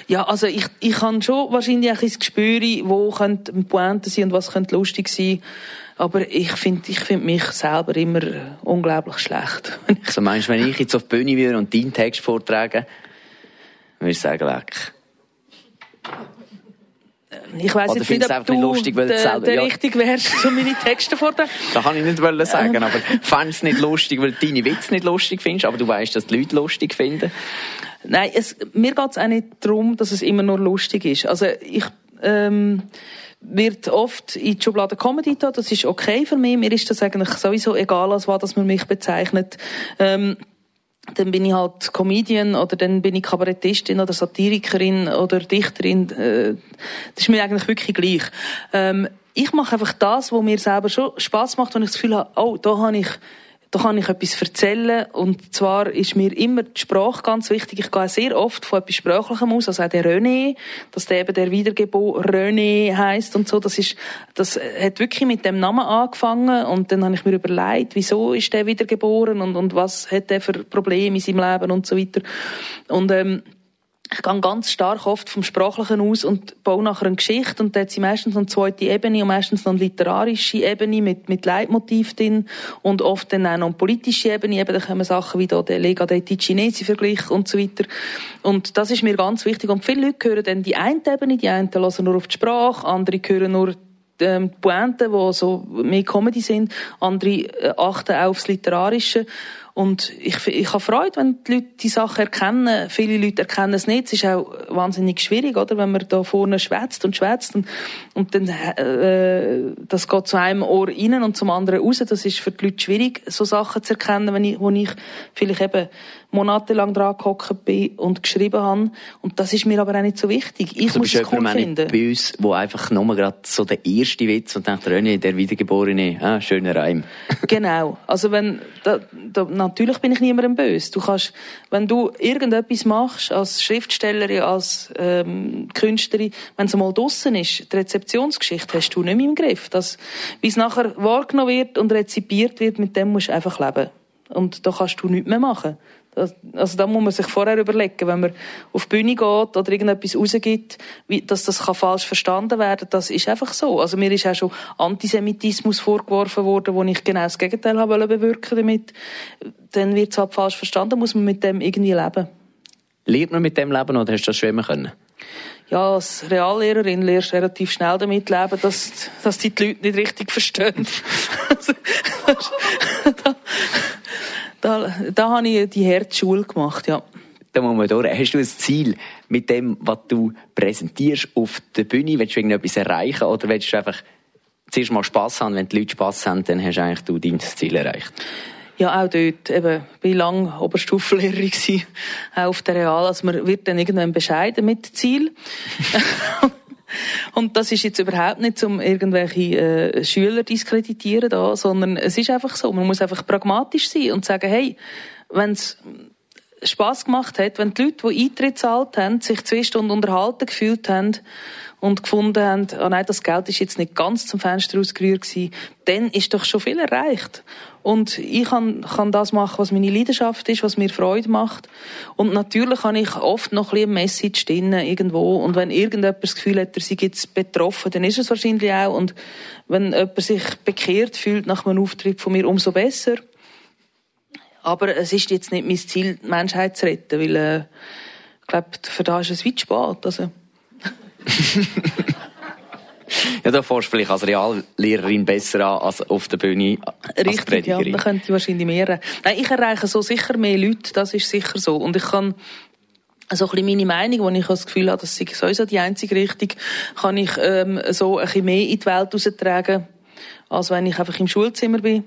Ja, also ich, ich habe schon wahrscheinlich ein bisschen Gespür, wo könnte ein Pointe sein und was könnte lustig sein. Aber ich finde ich find mich selber immer unglaublich schlecht. (laughs) also meinst du, wenn ich jetzt auf die Bühne würde und deinen Text vortrage, würde ich sagen, leck. Ich weiss jetzt nicht, ob du lustig, weil der, der ja. richtig wärst, um meine Texte vorzutragen. (laughs) Das kann ich nicht wollen sagen, aber fändest es nicht lustig, weil du deine Witze nicht lustig findest, aber du weißt, dass die Leute lustig finden? Nein, es, mir geht es auch nicht darum, dass es immer nur lustig ist. Also ich... Ähm, wird oft in die Schublade Comedy da. Das ist okay für mich. Mir ist das eigentlich sowieso egal, als was man mich bezeichnet. Ähm, dann bin ich halt Comedian oder dann bin ich Kabarettistin oder Satirikerin oder Dichterin. Äh, das ist mir eigentlich wirklich gleich. Ähm, ich mache einfach das, was mir selber schon Spaß macht, wenn ich das Gefühl habe, oh, da habe ich da kann ich etwas erzählen. Und zwar ist mir immer die Sprache ganz wichtig. Ich gehe sehr oft von etwas Sprachlichem aus, also auch der René, dass der eben der Wiedergeborene René heisst und so. Das ist, das hat wirklich mit dem Namen angefangen. Und dann habe ich mir überlegt, wieso ist der wiedergeboren und, und was hat der für Probleme in seinem Leben und so weiter. Und, ähm, ich gehe ganz stark oft vom Sprachlichen aus und baue nachher eine Geschichte und da hat sie meistens eine zweite Ebene und meistens noch eine literarische Ebene mit, mit Leitmotiv drin und oft dann auch noch eine politische Ebene, eben da kommen Sachen wie da der Lega dei Ticinesi-Vergleich und so weiter. Und das ist mir ganz wichtig und viele Leute hören dann die eine Ebene, die einen hören nur auf die Sprache, andere hören nur ähm, Pointen, die so mehr Comedy sind, andere äh, achten auch aufs Literarische und ich, ich habe Freude, wenn die Leute die Sachen erkennen. Viele Leute erkennen es nicht. Es ist auch wahnsinnig schwierig, oder? Wenn man da vorne schwätzt und schwätzt und, und dann, äh, das geht zu einem Ohr rein und zum anderen raus. Das ist für die Leute schwierig, so Sachen zu erkennen, wenn ich, wo ich vielleicht eben monatelang dran gehockt bin und geschrieben habe. Und das ist mir aber auch nicht so wichtig. Ich also muss es cool finden. bei uns, wo einfach nur gerade so der erste Witz und denkt, René, der Wiedergeborene, ah, schöner Reim. (laughs) genau. Also wenn, da, da, natürlich bin ich niemandem böse. Du kannst, wenn du irgendetwas machst, als Schriftstellerin, als ähm, Künstlerin, wenn es einmal draussen ist, die Rezeptionsgeschichte hast du nicht mehr im Griff. Das, wie es nachher wahrgenommen wird und rezipiert wird, mit dem musst du einfach leben. Und da kannst du nichts mehr machen. Also da muss man sich vorher überlegen, wenn man auf die Bühne geht oder irgendetwas rausgibt, wie, dass das kann falsch verstanden werden das ist einfach so. Also mir ist auch schon Antisemitismus vorgeworfen worden, wo ich genau das Gegenteil habe bewirken damit. Dann wird es halt falsch verstanden, muss man mit dem irgendwie leben. Lernt man mit dem leben oder hast du das schon immer können? ja, als Reallehrerin lernst du relativ schnell damit leben, dass, dass die, die Leute nicht richtig verstehen. (laughs) da, da, habe ich die Herzschule gemacht, ja. Da muss man durch. Hast du ein Ziel mit dem, was du präsentierst auf der Bühne? Willst du irgendetwas erreichen oder willst du einfach zuerst mal Spass haben? Wenn die Leute Spass haben, dann hast du eigentlich du dein Ziel erreicht. Ja, auch dort. Eben, bin lange Oberstufenlehrerin auch auf der Real. Also man wird dann irgendwann bescheiden mit Ziel. (laughs) Und das ist jetzt überhaupt nicht, um irgendwelche äh, Schüler diskreditieren da, sondern es ist einfach so. Man muss einfach pragmatisch sein und sagen, hey, wenn es Spass gemacht hat, wenn die Leute, die Eintritt zahlt haben, sich zwei Stunden unterhalten gefühlt haben und gefunden haben, oh nein, das Geld ist jetzt nicht ganz zum Fenster ausgerührt gewesen, dann ist doch schon viel erreicht. Und ich kann, kann das machen, was meine Leidenschaft ist, was mir Freude macht. Und natürlich habe ich oft noch ein bisschen Message drin, irgendwo. Und wenn irgendjemand das Gefühl hat, er sei jetzt betroffen, dann ist es wahrscheinlich auch. Und wenn jemand sich bekehrt fühlt nach einem Auftritt von mir, umso besser. Aber es ist jetzt nicht mein Ziel, die Menschheit zu retten, weil, äh, ich glaube, für da ist es weit spät. Also. (laughs) ja, da fährst du vielleicht als Reallehrerin besser an als auf der Bühne als Richtig, Predigerin. ja, da könnte ich wahrscheinlich mehr. Nein, ich erreiche so sicher mehr Leute, das ist sicher so. Und ich kann so ein bisschen meine Meinung, wo ich das Gefühl habe, das sei sowieso die einzige Richtung, kann ich ähm, so ein bisschen mehr in die Welt raustragen, als wenn ich einfach im Schulzimmer bin.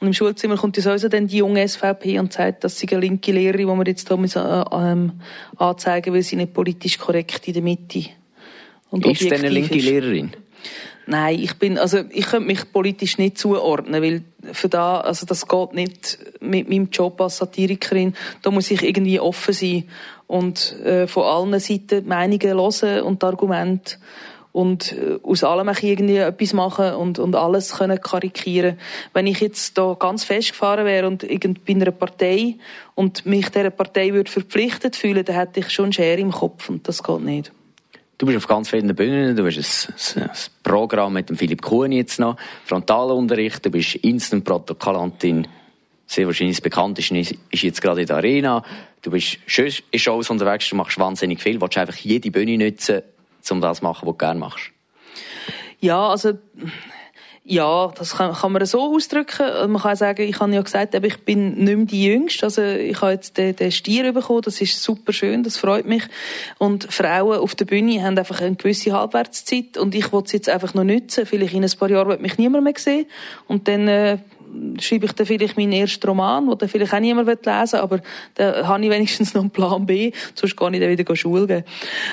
Und im Schulzimmer kommt ja sowieso dann die junge SVP und sagt, dass sie eine linke Lehrerin, die wir jetzt hier müssen, äh, ähm, anzeigen weil sie nicht politisch korrekt in der Mitte und Ist denn eine linke ist. Lehrerin? Nein, ich bin, also ich könnte mich politisch nicht zuordnen, weil für da, also das geht nicht mit meinem Job als Satirikerin. Da muss ich irgendwie offen sein und äh, von allen Seiten Meinungen hören und Argumente und äh, aus allem irgendwie etwas machen und, und alles können karikieren. Wenn ich jetzt da ganz festgefahren wäre und irgend bei einer Partei und mich dieser Partei würde verpflichtet fühlen, dann hätte ich schon Schere im Kopf und das geht nicht. Du bist auf ganz vielen Bühnen, du hast ein, ein Programm mit dem Philipp Kuhn jetzt noch, Frontalunterricht, du bist Instant-Protokollantin, sehr wahrscheinlich das bekannteste ist, ist jetzt gerade in der Arena, du bist schön in Shows unterwegs, du machst wahnsinnig viel, willst einfach jede Bühne nutzen, um das zu machen, was du gerne machst? Ja, also ja, das kann, kann man so ausdrücken. Man kann sagen, ich habe ja gesagt, ich bin nicht mehr die Jüngste. Also ich habe jetzt den, den Stier bekommen, das ist super schön, das freut mich. Und Frauen auf der Bühne haben einfach eine gewisse Halbwertszeit und ich will es jetzt einfach noch nutzen. Vielleicht in ein paar Jahren wird mich niemand mehr sehen und dann äh, schreibe ich dann vielleicht meinen ersten Roman, den dann vielleicht auch niemand lesen will, aber dann habe ich wenigstens noch einen Plan B, sonst gar nicht wieder Schule gehen.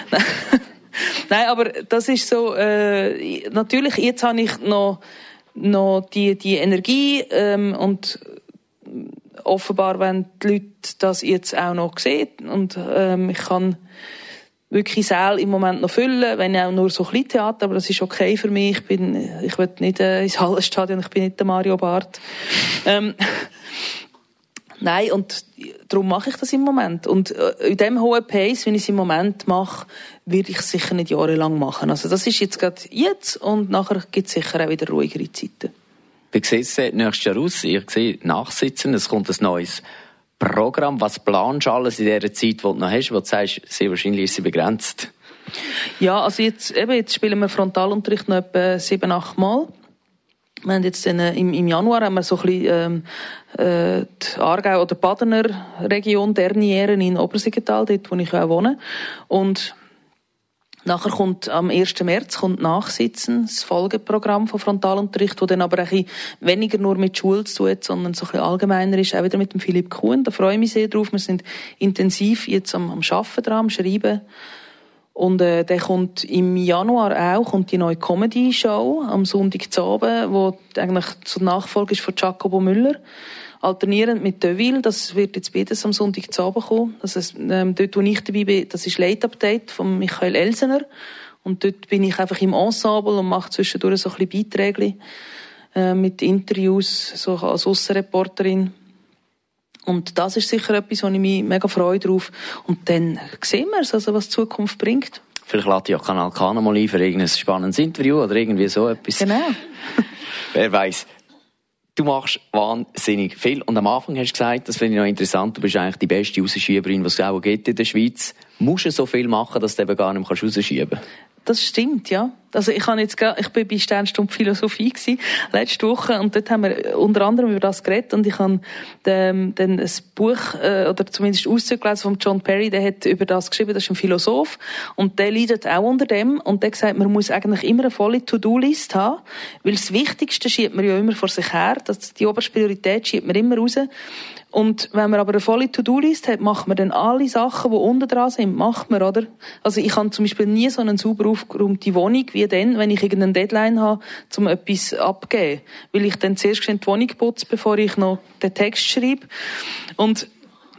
(laughs) (laughs) Nein, aber das ist so, äh, natürlich, jetzt habe ich noch, noch die, die Energie ähm, und offenbar wenn die Leute das jetzt auch noch sehen und ähm, ich kann wirklich Säle im Moment noch füllen, wenn auch nur so klein Theater, aber das ist okay für mich. Ich bin, ich will nicht äh, ins Hallenstadion, ich bin nicht der Mario Barth. Ähm, Nein, und darum mache ich das im Moment. Und äh, in dem hohen Pace, wie ich es im Moment mache, werde ich es sicher nicht jahrelang machen. Also das ist jetzt gerade jetzt und nachher gibt es sicher auch wieder ruhigere Zeiten. Wie sieht es nächstes Jahr aus? Ich sehe Nachsitzen, es kommt ein neues Programm. Was planst du alles in der Zeit, die du noch hast, wo du sagst, sehr wahrscheinlich ist sie begrenzt? Ja, also jetzt, eben, jetzt spielen wir Frontalunterricht noch etwa sieben, acht Mal. Wir haben jetzt in, im, im Januar haben wir so ein bisschen, ähm, äh, die Aargau- oder Badener Region Dernieren in Obersiggetal, dort wo ich auch wohne. Und Nachher kommt am 1. März kommt Nachsitzen, das Folgeprogramm von Frontalunterricht, wo dann aber ein weniger nur mit Schule zu tun sondern so ein bisschen allgemeiner ist, auch wieder mit dem Philipp Kuhn. Da freue ich mich sehr drauf. Wir sind intensiv jetzt am, am Arbeiten dran, am Schreiben. Und äh, der kommt im Januar auch, kommt die neue Comedy-Show am Sonntag zu Abend, wo eigentlich so Nachfolge ist von Jacobo Müller. Alternierend mit Deville, das wird jetzt beides am Sonntag zu Abend kommen. Das ist, ähm, dort, wo ich dabei bin, das ist Late Update von Michael Elsener. Und dort bin ich einfach im Ensemble und mache zwischendurch so ein bisschen Beiträge äh, mit Interviews, so als Aussenreporterin. Und das ist sicher etwas, wo ich mich mega freue drauf. Und dann sehen wir es, also was die Zukunft bringt. Vielleicht lädt ja Kanal K mal ein für irgendein spannendes Interview oder irgendwie so etwas. Genau. (laughs) Wer weiß. Du machst wahnsinnig viel. Und am Anfang hast du gesagt, das finde ich noch interessant, du bist eigentlich die beste Rausschieberin, was es auch gibt in der Schweiz. Musst du so viel machen, dass du eben gar nicht mehr rausschieben kannst? Das stimmt, ja. Also ich habe jetzt ich bin bei Sternstunde Philosophie gewesen, letzte Woche und dort haben wir unter anderem über das geredet und ich habe dann, dann ein Buch äh, oder zumindest Auszug gelesen von John Perry, der hat über das geschrieben, das ist ein Philosoph und der leidet auch unter dem und der sagt, man muss eigentlich immer eine volle To-Do-List haben, weil das Wichtigste schiebt man ja immer vor sich her, das, die oberste Priorität schiebt man immer raus und wenn man aber eine volle To-Do-List hat, macht man dann alle Sachen, die unten dran sind, macht man, oder? Also ich habe zum Beispiel nie so eine sauber aufgeräumte Wohnung dann, wenn ich irgendeine Deadline habe, um etwas abzugeben. Weil ich dann zuerst die Wohnung putze, bevor ich noch den Text schreibe. Und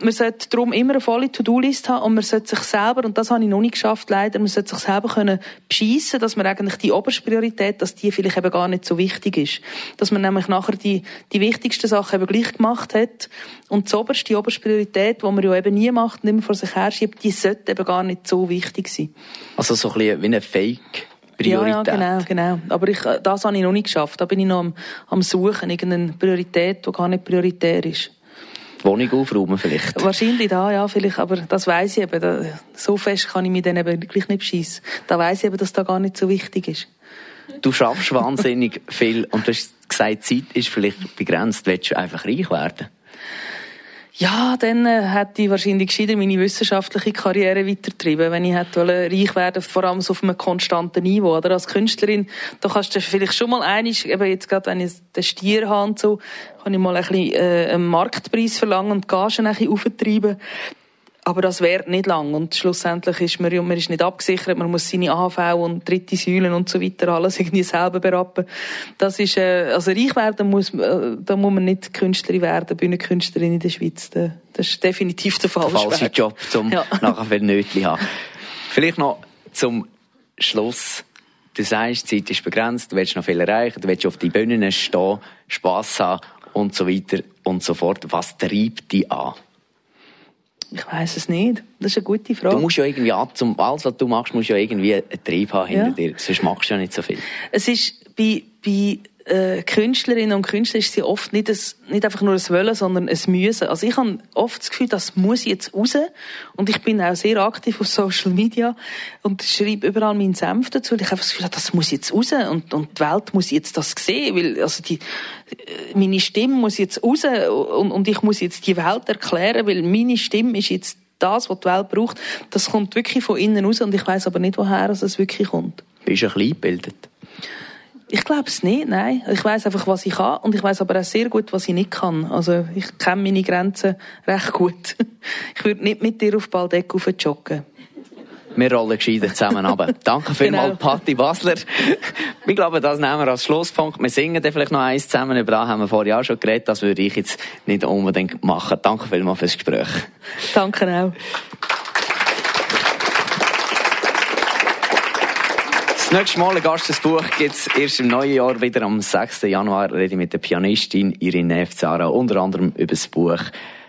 man sollte darum immer eine volle To-Do-List haben und man sollte sich selber, und das habe ich noch nicht geschafft, leider, man sollte sich selber können beschissen, dass man eigentlich die oberste Priorität, dass die vielleicht eben gar nicht so wichtig ist. Dass man nämlich nachher die, die wichtigsten Sachen eben gleich gemacht hat und die oberste, die oberste Priorität, die man ja eben nie macht, nicht mehr vor sich her schiebt, die sollte eben gar nicht so wichtig sein. Also so ein bisschen wie eine Fake Priorität. Ja, ja, genau, genau. Aber ich, das habe ich noch nicht geschafft. Da bin ich noch am, am Suchen, irgendeine Priorität, die gar nicht prioritär ist die Wohnung aufräumen vielleicht? Wahrscheinlich da, ja, vielleicht, aber das weiß ich eben. Da, so fest kann ich mich dann eben gleich nicht beschissen. Da weiß ich eben, dass das gar nicht so wichtig ist. Du schaffst wahnsinnig (laughs) viel und du hast gesagt, Zeit ist vielleicht begrenzt. Willst du einfach reich werden? Ja, dann äh, hätte ich wahrscheinlich gescheiter meine wissenschaftliche Karriere weitertrieben, wenn ich hätte reich werden vor allem so auf einem konstanten Niveau. Oder als Künstlerin, da kannst du vielleicht schon mal einig, eben jetzt gerade, wenn ich den Stier habe und so, kann ich mal ein bisschen äh, einen Marktpreis verlangen und die Gagen ein bisschen auftreiben. Aber das währt nicht lang und schlussendlich ist man, man ist nicht abgesichert, man muss seine AHV und dritte Säulen und so weiter alles (laughs) irgendwie selber berappen. Das ist, äh, also reich werden muss, äh, da muss man nicht Künstlerin werden, Bühnenkünstlerin in der Schweiz. Das ist definitiv der falsche, der falsche Job, um ja. (laughs) nachher viel Nötchen haben. Vielleicht noch zum Schluss. Du sagst, die Zeit ist begrenzt, du willst noch viel erreichen, du willst auf die Bühnen stehen, Spass haben und so weiter und so fort. Was treibt dich an? Ich weiß es nicht. Das ist eine gute Frage. Du musst ja irgendwie, zum, alles was du machst, musst ja irgendwie einen Trieb haben hinter ja. dir. Sonst machst du ja nicht so viel. Es ist bei, bei äh, Künstlerinnen und Künstler ist sie oft nicht, ein, nicht einfach nur ein Wollen, sondern ein Müssen. Also ich habe oft das Gefühl, das muss jetzt raus. Und ich bin auch sehr aktiv auf Social Media und schreibe überall meinen Senf dazu. Und ich habe das Gefühl, das muss jetzt raus und, und die Welt muss jetzt das sehen, weil also die, meine Stimme muss jetzt raus und, und ich muss jetzt die Welt erklären, weil meine Stimme ist jetzt das, was die Welt braucht. Das kommt wirklich von innen raus und ich weiß aber nicht, woher es wirklich kommt. Bist du ein bisschen gebildet? Ich glaube es nicht, nein. Ich weiß einfach, was ich kann und ich weiß aber auch sehr gut, was ich nicht kann. Also ich kenne meine Grenzen recht gut. (laughs) Ich würde nicht mit dir auf Baldeck joggen. Wir rollen gescheiter zusammen ab. (laughs) Danke vielmals, genau. Patti Basler. Ich glaube, das nehmen wir als Schlusspunkt. Wir singen dann vielleicht noch eins zusammen. Über das haben wir vorher auch schon geredet. Das würde ich jetzt nicht unbedingt machen. Danke vielmals fürs Gespräch. Danke auch. Das nächste Mal ein Gastesbuch gibt es erst im neuen Jahr wieder. Am 6. Januar rede ich mit der Pianistin Irene Nefzara unter anderem über das Buch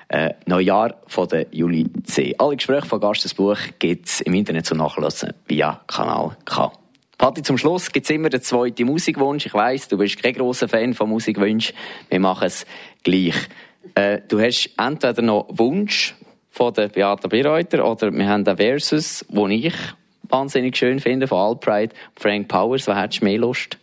äh, Neujahr von der Juli C. Alle Gespräche von Gastesbuch gibt es im Internet zu nachlesen via Kanal K. Patti, zum Schluss gibt es immer den zweiten Musikwunsch. Ich weiss, du bist kein grosser Fan von Musikwünschen. Wir machen es gleich. Äh, du hast entweder noch Wunsch von der Beata Birreuter oder wir haben den Versus, wo ich wahnsinnig schön finde, von Alpride, Frank Powers. Was hättest du mehr Lust?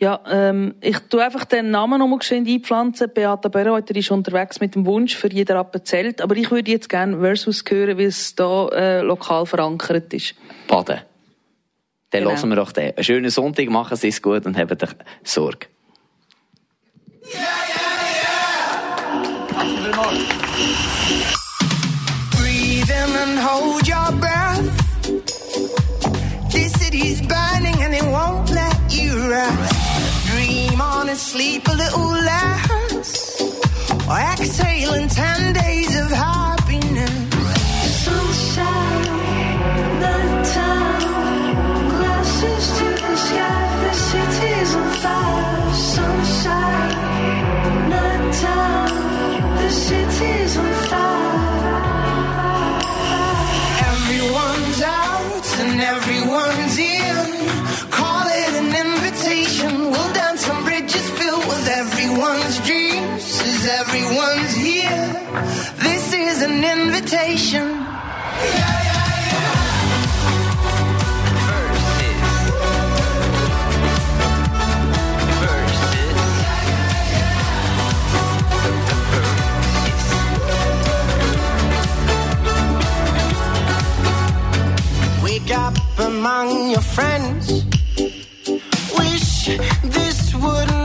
Ja, ähm, ich tu einfach den Namen nochmal geschwind einpflanzen. Beata Berreuter ist unterwegs mit dem Wunsch für jeder Appenzelt. Aber ich würde jetzt gerne Versus hören, wie es da äh, lokal verankert ist. Baden. Dann genau. hören wir doch den. Einen schönen Sonntag, machen Sie es gut und haben dich Sorge. Yeah, yeah, yeah. Breathe in and hold your breath. This burning and it won't let you rest. Dream on and sleep a little less. Or exhale in ten days an invitation. Yeah. among your friends. Wish this would